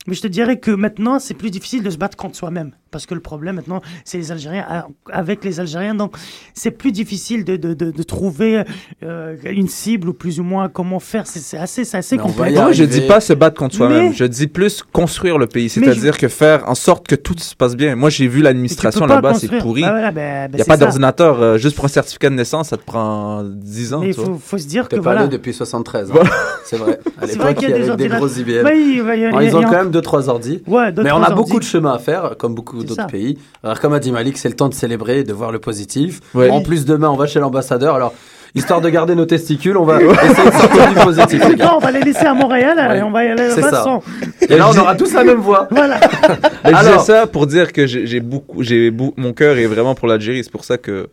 mais je te dirais que maintenant, c'est plus difficile de se battre contre soi-même, parce que le problème maintenant, c'est les Algériens euh, avec les Algériens, donc c'est plus difficile de, de, de, de trouver euh, une cible ou plus ou moins comment faire. C'est assez, c'est assez complexe. Moi, je arriver. dis pas se battre contre soi-même. Mais- Je dis plus construire le pays. C'est-à-dire que faire en sorte que tout se passe bien. Moi, j'ai vu l'administration pas là-bas, c'est pourri. Ah, voilà, ben Il n'y a c'est pas ça. d'ordinateur. euh, juste pour un certificat de naissance, ça te prend 10 ans. Mais il faut, faut se dire que pas voilà. depuis 73. hein. C'est vrai. À l'époque, il y a des avait des gros IBM. Il il a- ils ont a quand même 2-3 ordi. Ouais, Mais on a beaucoup de chemin à faire, comme beaucoup D'autres pays. Alors, comme a dit Malik, c'est le temps de célébrer, de voir le positif. Ouais. En plus, demain, on va chez l'ambassadeur. Alors, histoire de garder nos testicules, on va essayer de sortir du positif, les gars. Non, on va les laisser à Montréal Ouais. et on va y aller sans. Et là, on aura tous la même voix. Voilà. Mais je Alors- disais ça pour dire que j'ai beaucoup, j'ai mon cœur est vraiment pour l'Algérie. C'est pour ça que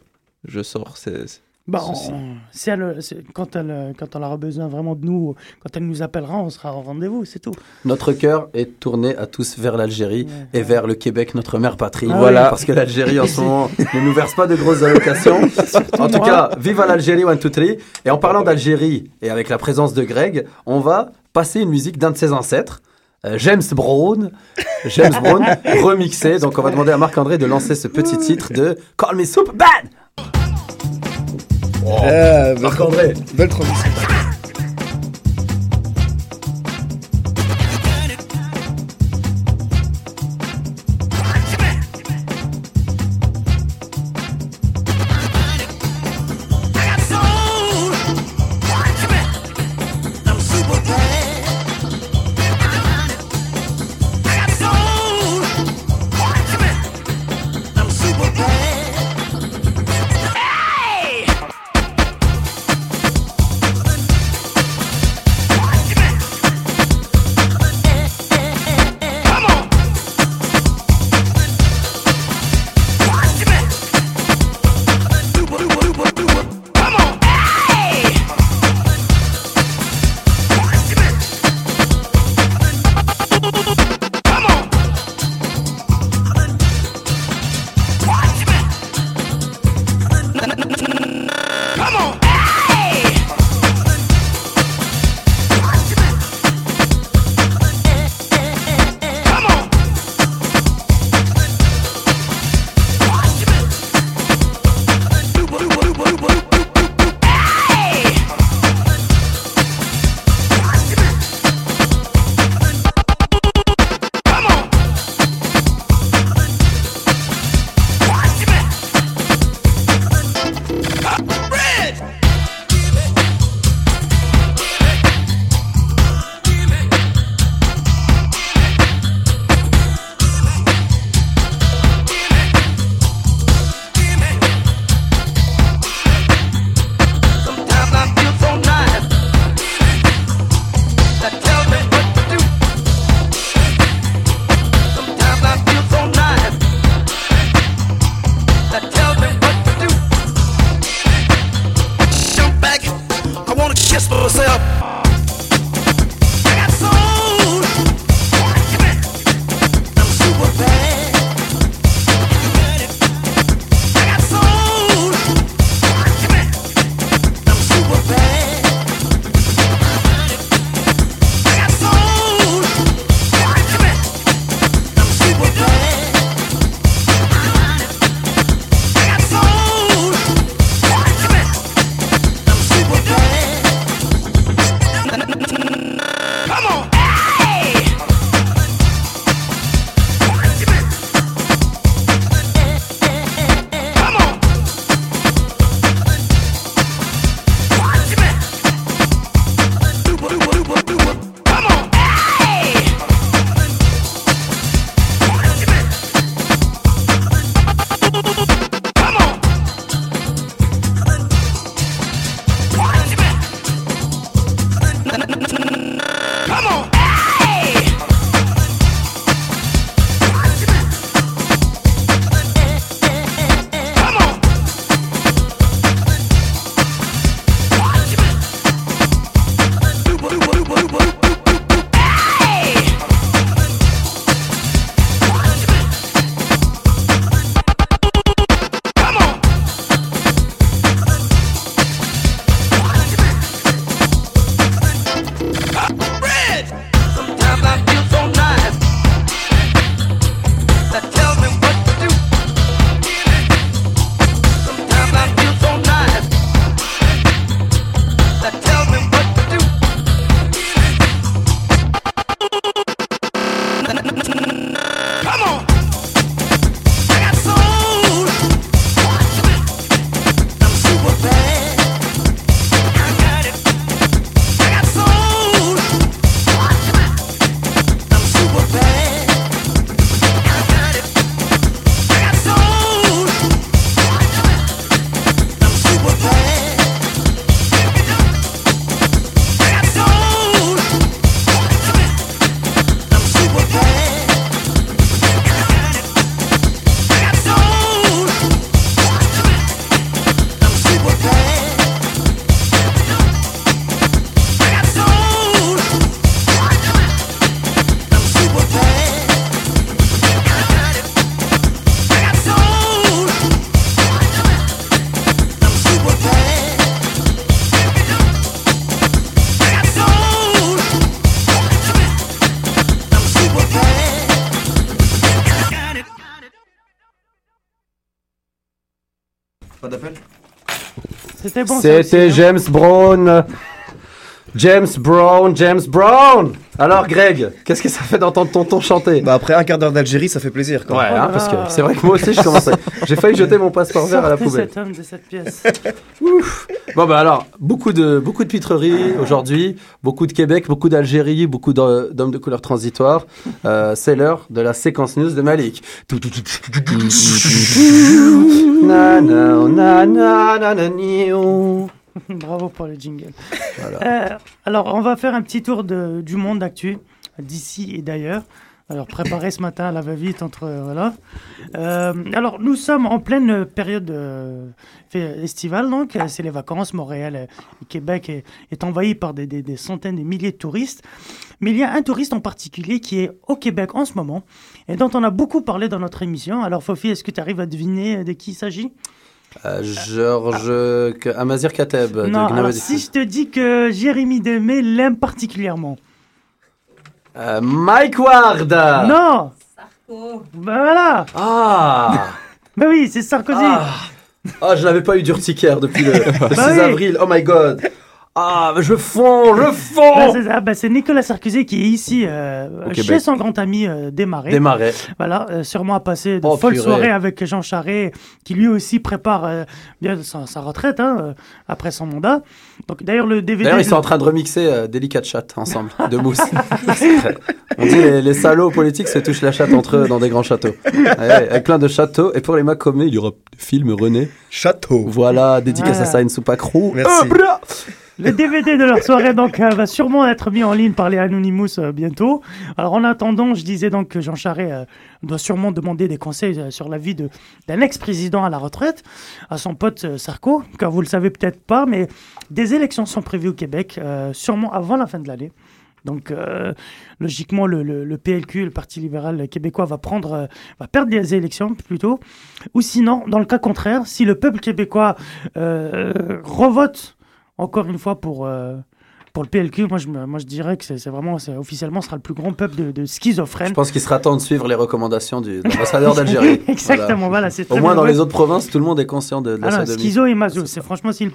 je sors. C'est- Bah, Ceci. on- si elle, c'est- quand, elle, quand elle aura besoin vraiment de nous, quand elle nous appellera, on sera au rendez-vous, c'est tout. Notre cœur est tourné à tous vers l'Algérie Ouais. et vers le Québec, notre mère patrie. Ah voilà. oui. Parce que l'Algérie, en ce moment, ne nous verse pas de grosses allocations. En tout moi. cas, vive l'Algérie, one, two, three. Et en parlant d'Algérie et avec la présence de Greg, on va passer une musique d'un de ses ancêtres. euh, James Brown, James Brown remixé. Donc on va demander à Marc-André de lancer ce petit titre de Call Me Super Bad. Ah, belle, Marc-André. belle transition. C'était bon. hein. James Brown. James Brown, James Brown. Alors Greg, qu'est-ce que ça fait d'entendre tonton chanter Bah après un quart d'heure d'Algérie, ça fait plaisir quand Ouais, même. hein, parce que c'est vrai que moi aussi je commençais. J'ai failli jeter mon passeport vert à la poubelle. cet homme de cette pièce. Bon bah alors, beaucoup de beaucoup de pitreries aujourd'hui, beaucoup de Québec, beaucoup d'Algérie, beaucoup d'hommes de couleur transitoire. Euh, c'est l'heure de la séquence news de Malik. Na, na, na, Bravo pour le jingle. Voilà. Euh, alors, on va faire un petit tour de- du monde d'actu, d'ici et d'ailleurs. Alors, préparé ce matin à la va-vite entre. euh, voilà. Euh, alors, nous sommes en pleine période euh, estivale, donc. C'est les vacances. Montréal, euh, Québec est, est envahi par des, des- des centaines de milliers de touristes. Mais il y a un touriste en particulier qui est au Québec en ce moment et dont on a beaucoup parlé dans notre émission. Alors, Fofi, est-ce que tu arrives à deviner de qui il s'agit? Euh, Georges K- Amazir Kateb. de Non, alors si je te dis que Jérémy Demé l'aime particulièrement. Euh, Mike Ward. Non Ben voilà Ah. Ben oui, c'est Sarkozy Ah, Ah, je n'avais pas eu d'urticaire depuis le, le 6 Bah oui. avril. Oh my god. Ah, je fonds, je Ben, fonds. c'est ça, ben, c'est Nicolas Sarkozy qui est ici euh, chez Québec. son grand ami euh, Desmarais. Démarrer. Voilà, euh, sûrement à passer de Oh, folles purée. soirées avec Jean Charest, qui lui aussi prépare euh, bien sa, sa retraite hein, euh, après son mandat. Donc d'ailleurs le DVD. D'ailleurs, ils sont en train de remixer euh, Delicate Chat ensemble, de mousse. On dit les, les salauds politiques se touchent la chatte entre eux dans des grands châteaux. Ouais, avec plein de châteaux. Et pour les Macomé, il y aura des films René. Château. Voilà, dédicace Voilà. à Saïn Soupacrou. Merci. Le DVD de leur soirée donc euh, va sûrement être mis en ligne par les Anonymous euh, bientôt. Alors en attendant, je disais donc que Jean Charest euh, doit sûrement demander des conseils sur la vie d'un ex-président à la retraite, à son pote Sarko, car vous le savez peut-être pas, mais des élections sont prévues au Québec, sûrement avant la fin de l'année. Donc logiquement, le, le- PLQ, le Parti libéral québécois, va prendre, va perdre des élections plutôt. Ou sinon, dans le cas contraire, si le peuple québécois revote encore une fois pour, euh, pour le PLQ, moi je, moi je dirais que c'est vraiment, c'est- officiellement, sera le plus grand peuple de, de Je schizophrènes. pense qu'il sera temps de suivre les recommandations du, de l'ambassadeur d'Algérie. Exactement, voilà, c'est Au moins dans les autres provinces, tout le monde est conscient de, de la Ah non, sodomie. schizo et maso, c'est franchement si le,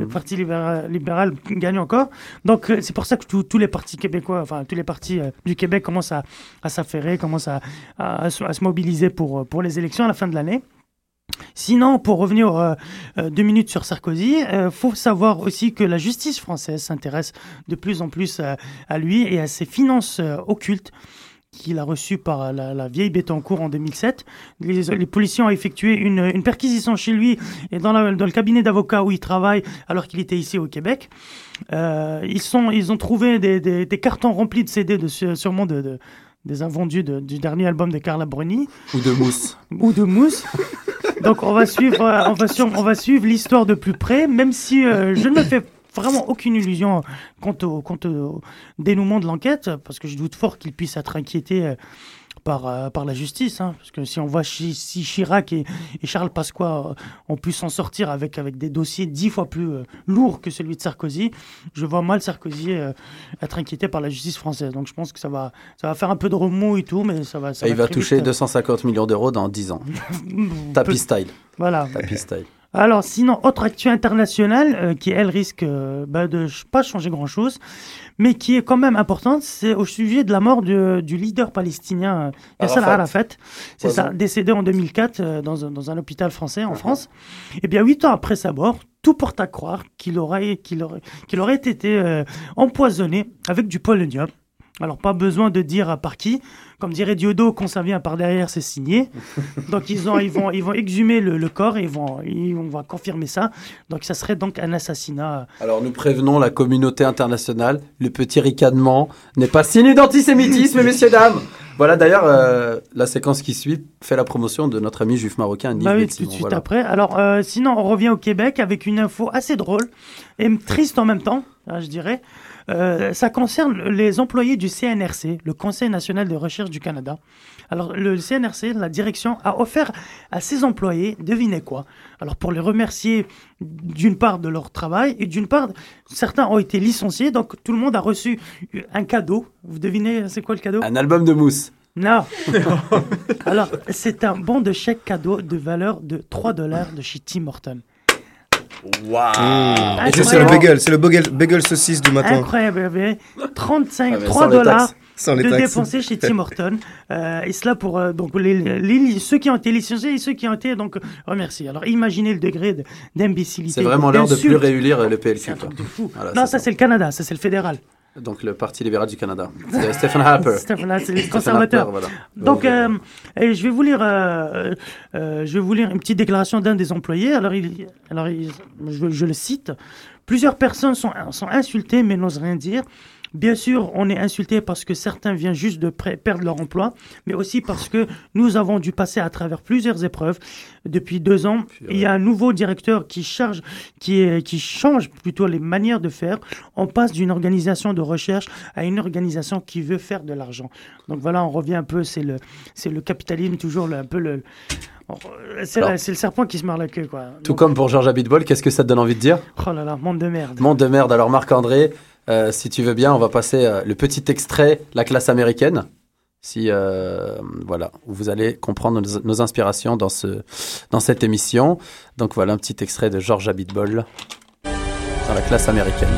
le Parti libéral, libéral gagne encore. Donc euh, c'est pour ça que tous- les partis québécois, enfin tous les partis euh, du Québec commencent à, à s'affairer, commencent à, à- à se, mobiliser pour, pour les élections à la fin de l'année. Sinon, pour revenir euh, euh, deux minutes sur Sarkozy, il faut savoir aussi que la justice française s'intéresse de plus en plus à, à lui et à ses finances euh, occultes qu'il a reçues par la, la vieille Bettencourt en 2007. Les, les policiers ont effectué une, une perquisition chez lui et dans, la- dans le cabinet d'avocat où il travaille alors qu'il était ici au Québec. Euh, ils, sont, ils ont trouvé des, des- des cartons remplis de CD, de, sûrement de, de- des invendus de- du dernier album de Carla Bruni Ou de mousse. ou de mousse. Donc on va suivre, euh, on va suivre, on va suivre l'histoire de plus près, même si euh, je ne me fais vraiment aucune illusion quant au, quant au dénouement de l'enquête, parce que je doute fort qu'il puisse être inquiété euh, par, euh, par la justice. hein. parce que si on voit chi- si Chirac et, et Charles Pasqua euh, ont pu s'en sortir avec, avec des dossiers dix fois plus euh, lourds que celui de Sarkozy, je vois mal Sarkozy être inquiété par la justice française. Donc je pense que ça va, ça va faire un peu de remous et tout, mais ça va. Ça Et il va toucher vite, euh, 250 millions d'euros dans 10 ans. Tapis style. Voilà. Tapis style. Alors, sinon, autre actu internationale euh, qui, elle, risque euh, bah, de pas changer grand-chose, mais qui est quand même importante, c'est au sujet de la mort du, du leader palestinien euh, Yasser Arafat. C'est ça, décédé en 2004 euh, dans, un, dans un hôpital français en France. Et bien, huit ans après sa mort, tout porte à croire qu'il aurait, qu'il aurait, qu'il aurait été euh, empoisonné avec du polonium. Alors, pas besoin de dire par qui. Comme dirait Diodo, quand ça vient par derrière, c'est signé. Donc, ils, ont, ils, vont, ils vont exhumer le, le corps et ils vont, ils, on va confirmer ça. Donc, ça serait donc un assassinat. Alors nous prévenons la communauté internationale, le petit ricanement n'est pas signe d'antisémitisme, messieurs, dames. Voilà d'ailleurs euh, la séquence qui suit fait la promotion de notre ami juif marocain Nive Bah oui, tout de suite voilà. après. Alors, euh, sinon, on revient au Québec avec une info assez drôle et triste en même temps, hein, je dirais. Euh, ça concerne les employés du CNRC, le Conseil national de recherche du Canada. Alors, le CNRC, la direction, a offert à ses employés, devinez quoi? Alors, pour les remercier d'une part de leur travail et d'une part, certains ont été licenciés, donc tout le monde a reçu un cadeau. Vous devinez, c'est quoi le cadeau? Un album de mousse. Non. Alors, c'est un bon de chèque cadeau de valeur de 3 dollars de chez Tim Horton. Et ça, c'est le bagel, c'est le bagel, bagel saucisse du matin. Incroyable. il y avait 35, Ah, mais 3 sans les dollars de taxes. dépenser chez Tim Horton. Euh, et cela pour euh, donc, les, les- ceux qui ont été licenciés et ceux qui ont été donc remerciés. Alors, imaginez le degré de- d'imbécilité. C'est vraiment l'heure de plus réunir le C'est PLQ. un truc de fou. Voilà, non, ça, c'est le Canada, ça, c'est le fédéral. Donc le Parti libéral du Canada. C'est Stephen Harper. Stephen, là, c'est les conservateurs. Harper, voilà. Donc, euh, et je vais vous lire, euh, euh, je vais vous lire une petite déclaration d'un des employés. Alors, il, alors il- je, je le cite. Plusieurs personnes sont, sont insultées mais n'osent rien dire. Bien sûr, on est insulté parce que certains viennent juste de perdre leur emploi, mais aussi parce que nous avons dû passer à travers plusieurs épreuves. Depuis deux ans, il y a un nouveau directeur qui charge, qui, qui change plutôt les manières de faire. On passe d'une organisation de recherche à une organisation qui veut faire de l'argent. Donc voilà, on revient un peu, c'est le, c'est le capitalisme, toujours le- un peu le. C'est Alors- la- c'est le serpent qui se mord la queue, quoi. Tout Donc, comme pour Georges Abitbol, qu'est-ce que ça te donne envie de dire? Oh là là, monde de merde. Monde de merde. Alors Marc-André, euh, si tu veux bien, on va passer euh, le petit extrait La classe américaine. Si euh, voilà, vous allez comprendre nos, nos inspirations dans ce dans cette émission. Donc voilà un petit extrait de Georges Abitbol dans La classe américaine.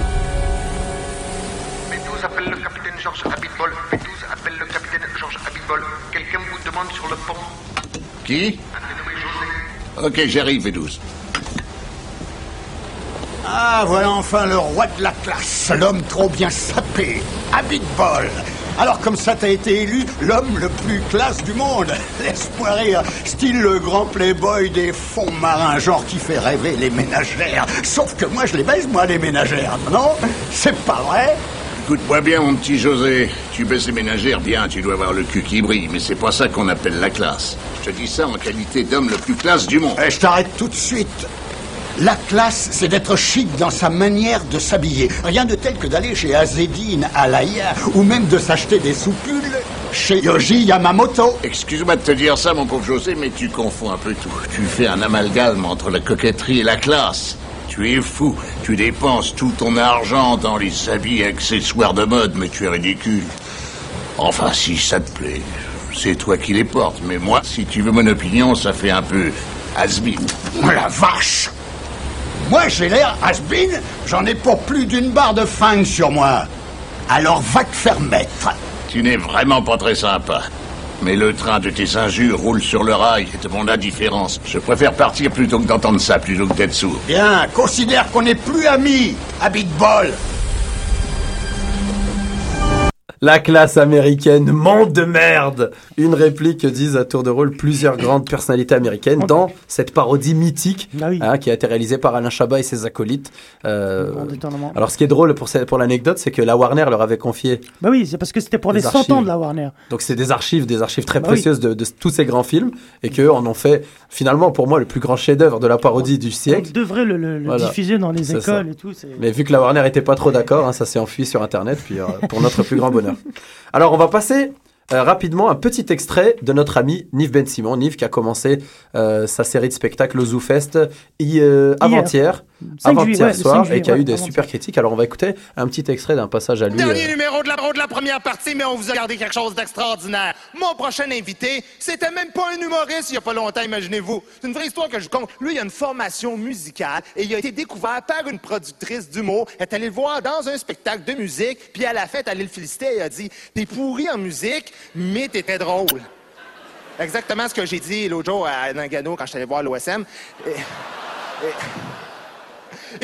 B12 appelle le capitaine Georges Abitbol. B12 appelle le capitaine Georges Abitbol. Quelqu'un vous demande sur le pont. Qui? Un dénommé José. Ok, j'arrive, V12. Ah, voilà enfin le roi de la classe, l'homme trop bien sapé, Abitbol. Alors comme ça t'as été élu l'homme le plus classe du monde. Laisse-moi rire, style le grand playboy des fonds marins, genre qui fait rêver les ménagères. Sauf que moi je les baise moi les ménagères, non? C'est pas vrai? Écoute-moi bien, mon petit José. Tu baisses les ménagères, bien, tu dois avoir le cul qui brille, mais c'est pas ça qu'on appelle la classe. Je te dis ça en qualité d'homme le plus classe du monde. Eh, je t'arrête tout de suite. La classe, c'est d'être chic dans sa manière de s'habiller. Rien de tel que d'aller chez Azedine Alaya ou même de s'acheter des soupules chez Yoji Yamamoto. Excuse-moi de te dire ça, mon pauvre José, mais tu confonds un peu tout. Tu fais un amalgame entre la coquetterie et la classe. Tu es fou. Tu dépenses tout ton argent dans les habits et accessoires de mode, mais tu es ridicule. Enfin, si ça te plaît, c'est toi qui les portes. Mais moi, si tu veux mon opinion, ça fait un peu has-been. Oh la vache Moi, j'ai l'air has-been, j'en ai pour plus d'une barre de fang sur moi. Alors va te faire mettre. Tu n'es vraiment pas très sympa. Mais le train de tes injures roule sur le rail et de mon indifférence. Je préfère partir plutôt que d'entendre ça, plutôt que d'être sourd. Bien, considère qu'on n'est plus amis, Abitbol. La classe américaine, monde de merde Une réplique que disent à tour de rôle plusieurs grandes personnalités américaines dans cette parodie mythique Ah oui. hein, qui a été réalisée par Alain Chabat et ses acolytes. Euh, alors ce qui est drôle pour, l'anecdote, c'est que la Warner leur avait confié, Bah oui, c'est parce que c'était pour les 100 ans de la Warner. donc c'est des archives, des archives très Bah oui. précieuses de, de tous ces grands films, et qu'eux en ont fait finalement pour moi le plus grand chef-d'œuvre de la parodie du On siècle. devrait le, le- le Voilà. diffuser dans les écoles ça. et tout. Mais vu que la Warner était pas trop d'accord, hein, ça s'est enfui sur Internet, puis euh, pour notre plus grand bonheur. Alors, on va passer euh, rapidement un petit extrait de notre ami Nive Ben Simon. Nive qui a commencé euh, sa série de spectacles au ZooFest euh, avant-hier, 5 avant-hier ouais, soir, 5 juillet, et qui a ouais, eu des super critiques. Alors, on va écouter un petit extrait d'un passage à lui. Dernier euh, numéro de la, de la première partie, mais on vous a gardé quelque chose d'extraordinaire. Mon prochain invité, c'était même pas un humoriste il y a pas longtemps, imaginez-vous. C'est une vraie histoire que je vous conte. Lui, il a une formation musicale et il a été découvert par une productrice d'humour. Elle est allée le voir dans un spectacle de musique, puis à la fête, elle allait le féliciter et a dit T'es pourri en musique, mais t'étais drôle. Exactement ce que j'ai dit l'autre jour à Nagano quand je suis allé voir l'OSM. Et-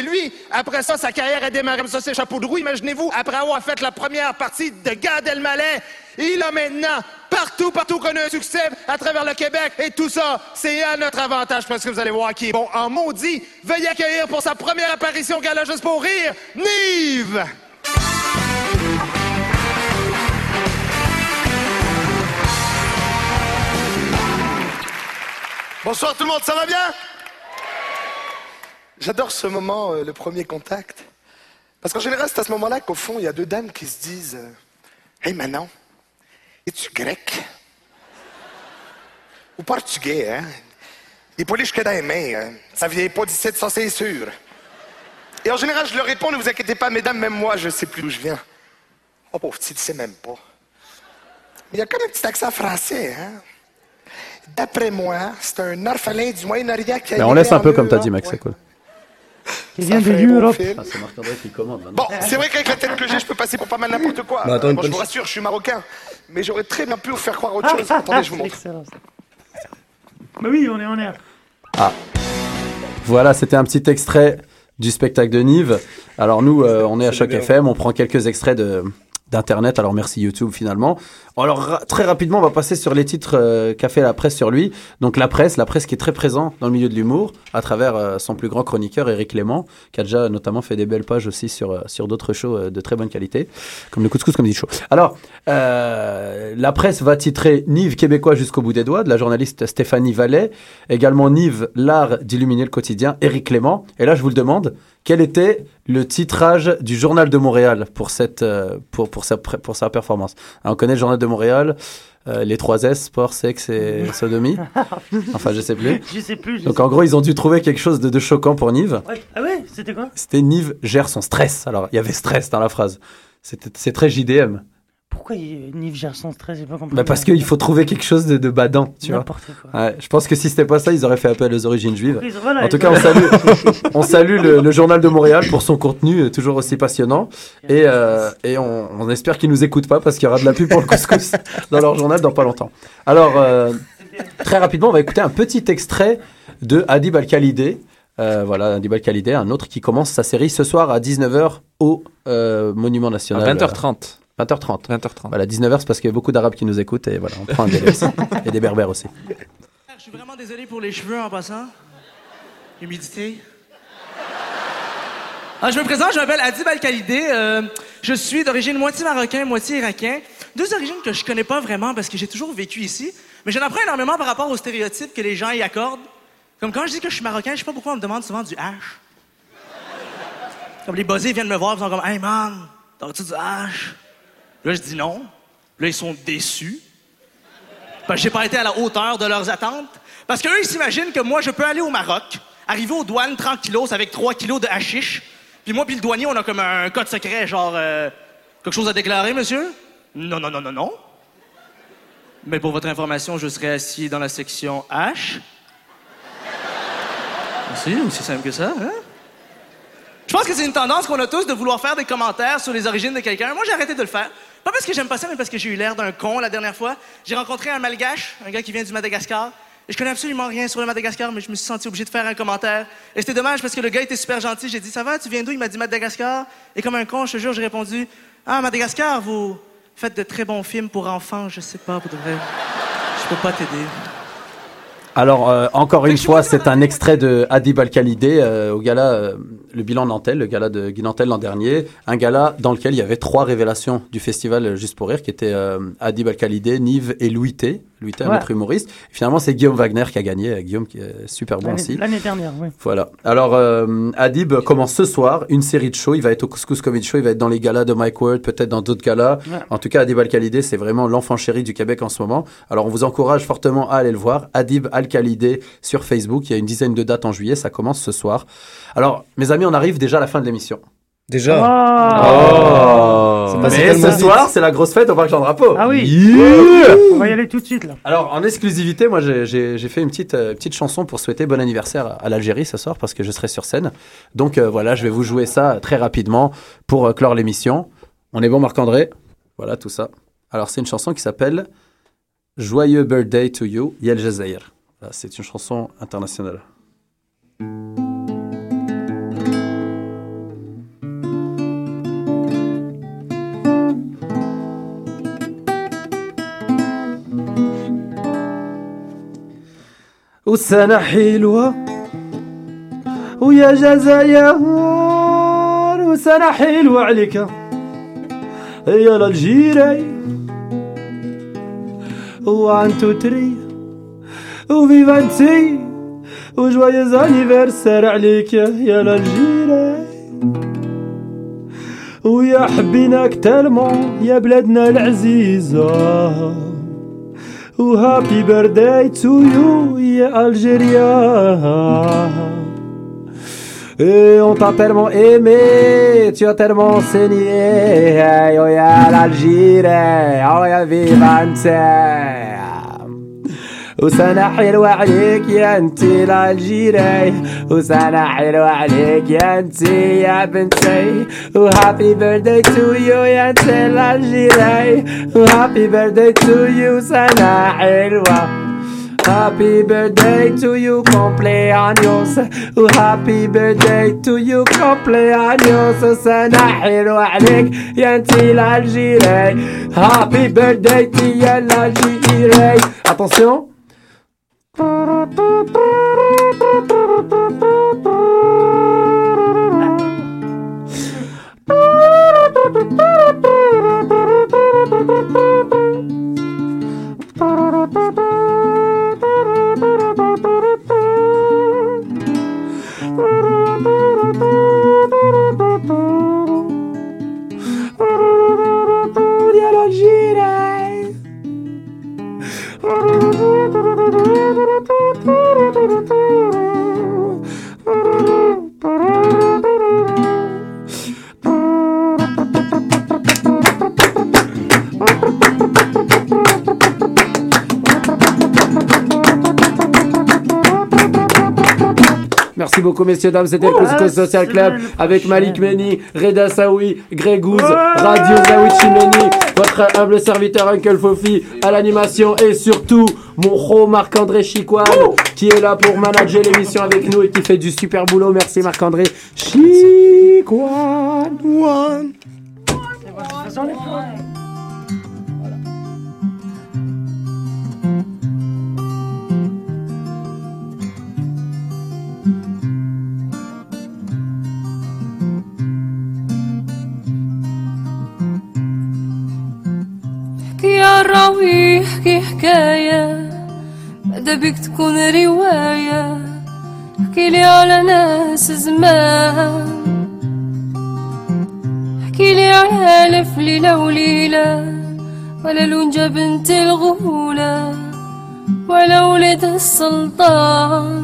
lui, après ça, sa carrière a démarré ça, ses chapeaux de roue. Imaginez-vous, après avoir fait la première partie de Gad Elmaleh, il a maintenant partout, partout connu un succès à travers le Québec. Et tout ça, c'est à notre avantage parce que vous allez voir qui est bon en maudit. Veuillez accueillir pour sa première apparition au Gala Juste pour rire, Nive! Bonsoir tout le monde, ça va bien? J'adore ce moment, euh, le premier contact. Parce qu'en général, c'est à ce moment-là qu'au fond, il y a deux dames qui se disent euh, Hey Manon, es-tu grec? Ou portugais, hein? Il est pas jusque dans les mains. hein? Ça vient pas d'ici, ça c'est sûr. Et en général, je leur réponds Ne vous inquiétez pas, mesdames, même moi, je sais plus d'où je viens. Oh, pauvre petit, il sait même pas. Mais il y a comme un petit accent français, hein? D'après moi, c'est un orphelin du Moyen-Orient qui a Mais on immigré laisse un peu comme t'as Europe, dit, ouais. c'est cool. Qui vient de bon l'Europe. Ah, c'est Marc-André qui commande maintenant. Bon, c'est vrai qu'avec la tête que j'ai, je peux passer pour pas mal n'importe quoi. Bah, attends, une Moi, je vous rassure, je suis marocain. Mais j'aurais très bien pu vous faire croire autre Ah, chose. Attendez, je vous montre. excellent. Mais oui, on est en air. Voilà, c'était un petit extrait du spectacle de Nive. Alors nous, euh, on est à Choc. FM, on prend quelques extraits de d'internet. Alors merci YouTube finalement. Alors très rapidement, on va passer sur les titres euh, qu'a fait la presse sur lui. Donc la presse, la presse qui est très présent dans le milieu de l'humour à travers euh, son plus grand chroniqueur Eric Clément, qui a déjà notamment fait des belles pages aussi sur euh, sur d'autres shows de très bonne qualité, comme le Couscous Comedy Show. Alors la presse va titrer Nive québécois jusqu'au bout des doigts de la journaliste Stéphanie Vallet, également Nive l'art d'illuminer le quotidien Eric Clément. Et là, je vous le demande, quel était le titrage du Journal de Montréal pour cette euh, pour pour sa pour sa performance? Alors, On connaît le Journal de Montréal, euh, les 3 S, sport, sexe et sodomie. Enfin, je sais plus. Je sais plus. je Donc sais en gros, ils ont dû trouver quelque chose de, de choquant pour Nive. Ouais. Ah ouais, c'était quoi? C'était Nive gère son stress. Alors, il y avait stress dans la phrase. C'est très JDM. Pourquoi. Nive gère son stress J'ai pas compris. Bah parce qu'il faut trouver quelque chose de, de badant, tu vois. N'importe quoi. Ouais, je pense que si c'était pas ça, ils auraient fait appel aux origines juives. Voilà, En tout cas, on salue, on salue le, le journal de Montréal pour son contenu euh, toujours aussi passionnant. Et, euh, et on, on espère qu'ils nous écoutent pas parce qu'il y aura de la pub pour le couscous dans leur journal dans pas longtemps. Alors, euh, très rapidement, on va écouter un petit extrait de Adib Al-Khalidé. Euh, voilà, Adib Al-Khalidé, un autre qui commence sa série ce soir à 19h au euh, Monument À National. 20h30. 20h30. 20h30. Voilà, 19h, c'est parce qu'il y a beaucoup d'Arabes qui nous écoutent et voilà, on prend un délai. aussi. Et des Berbères aussi. Je suis vraiment désolé pour les cheveux en passant. Humidité. Ah, je me présente, je m'appelle Adib Al-Khalidé. euh, je suis d'origine moitié marocain, moitié irakien. Deux origines que je connais pas vraiment parce que j'ai toujours vécu ici. Mais j'en apprends énormément par rapport aux stéréotypes que les gens y accordent. Comme quand je dis que je suis marocain, je sais pas pourquoi on me demande souvent du H. Comme les buzzés viennent me voir, ils sont comme Hey man, t'as-tu du H? Là, je dis non. Là, ils sont déçus. Parce que j'ai pas été à la hauteur de leurs attentes. Parce qu'eux, ils s'imaginent que moi, je peux aller au Maroc, arriver aux douanes tranquillos avec 3 kilos de hashish, puis moi puis le douanier, on a comme un code secret, genre... euh, quelque chose à déclarer, monsieur? Non, non, non, non, non. Mais pour votre information, je serai assis dans la section H. C'est aussi simple que ça, hein? Je pense que c'est une tendance qu'on a tous de vouloir faire des commentaires sur les origines de quelqu'un. Moi, j'ai arrêté de le faire. Pas parce que j'aime pas ça, mais parce que j'ai eu l'air d'un con la dernière fois. J'ai rencontré un malgache, un gars qui vient du Madagascar. Et je connais absolument rien sur le Madagascar, mais je me suis senti obligé de faire un commentaire. Et c'était dommage parce que le gars était super gentil. J'ai dit, ça va, tu viens d'où? Il m'a dit Madagascar. Et comme un con, je te jure, j'ai répondu, ah, Madagascar, vous faites de très bons films pour enfants. Je sais pas, pour de vrai. Je peux pas t'aider. Alors, euh, encore une fois, c'est un extrait de Adib Al-Khalidé euh, au gala, euh, le bilan Nantel, le gala de Guy Nantel l'an dernier. Un gala dans lequel il y avait trois révélations du festival Juste pour Rire, qui étaient euh, Adib Al-Khalidé, Nive et Louis T. Louis T, un Ouais. autre humoriste. Et finalement, c'est Guillaume Wagner qui a gagné. Euh, Guillaume qui est super bon aussi. l'année dernière, oui. Voilà. Alors, euh, Adib commence ce soir une série de shows. Il va être au Couscous Comedy Show, il va être dans les galas de Mike Ward, peut-être dans d'autres galas. Ouais. En tout cas, Adib Al-Khalidé, c'est vraiment l'enfant chéri du Québec en ce moment. Alors, on vous encourage fortement à aller le voir. Adib Al-Khalidé sur Facebook. Il y a une dizaine de dates en juillet. Ça commence ce soir. Alors, mes amis, on arrive déjà à la fin de l'émission. Déjà. Ah. C'est Mais ce soir, c'est la grosse fête au Parc Jean Drapeau. Ah oui. Yeah On va y aller tout de suite, là. Alors, en exclusivité, moi, j'ai- fait une petite, euh, petite chanson pour souhaiter bon anniversaire à, l'Algérie ce soir parce que je serai sur scène. Donc, euh, voilà, je vais vous jouer ça très rapidement pour euh, clore l'émission. On est bon, Marc-André Voilà, tout ça. Alors, c'est une chanson qui s'appelle Joyeux Birthday to You, Yel Jazeir. Voilà, C'est une chanson internationale. وسنة حلوة ويا جزائر وسنة حلوة عليك. يا الجيري وان تو تري وفيفانتي وجوايز أنيفرسار عليك يا الجيري ويا حبيناك تالمون يا بلادنا العزيزة. Oh, happy birthday to you, yeah, Algéria. Et on t'a tellement aimé, tu as tellement saigné. Oh, yeah, l'Algérie, oh, yeah, vivante. وسنة حلوة عليك يا انتي الالجيري وسنة حلوة عليك يا انتي يا بنتي. وهابي بيرثداي تو يو يا انتي الالجيري وهابي بيرثداي تو يو سنة حلوة Happy birthday to you, cumpleaños. Happy birthday to you, cumpleaños. سنة حلوة عليك يا انتي الالجيري Happy birthday to يا الالجيري Attention. Tururu, tururu, tururu, tururu, tururu. Merci beaucoup, messieurs, dames. C'était le Couscous Social Club avec Malik Meni, Reda Saoui, Grégouz, Radio Zawichi Meni, votre humble serviteur Uncle Fofi à l'animation et surtout mon ro Marc-André Chiquan qui est là pour manager l'émission avec nous et qui fait du super boulot. Merci Marc-André Chiquan. الراوي احكي حكاية ماذا بك تكون رواية؟ احكي لي على ناس زمان احكي لي على ألف ليلة وليلة ولا لونجا بنت الغولة ولا ولد السلطان.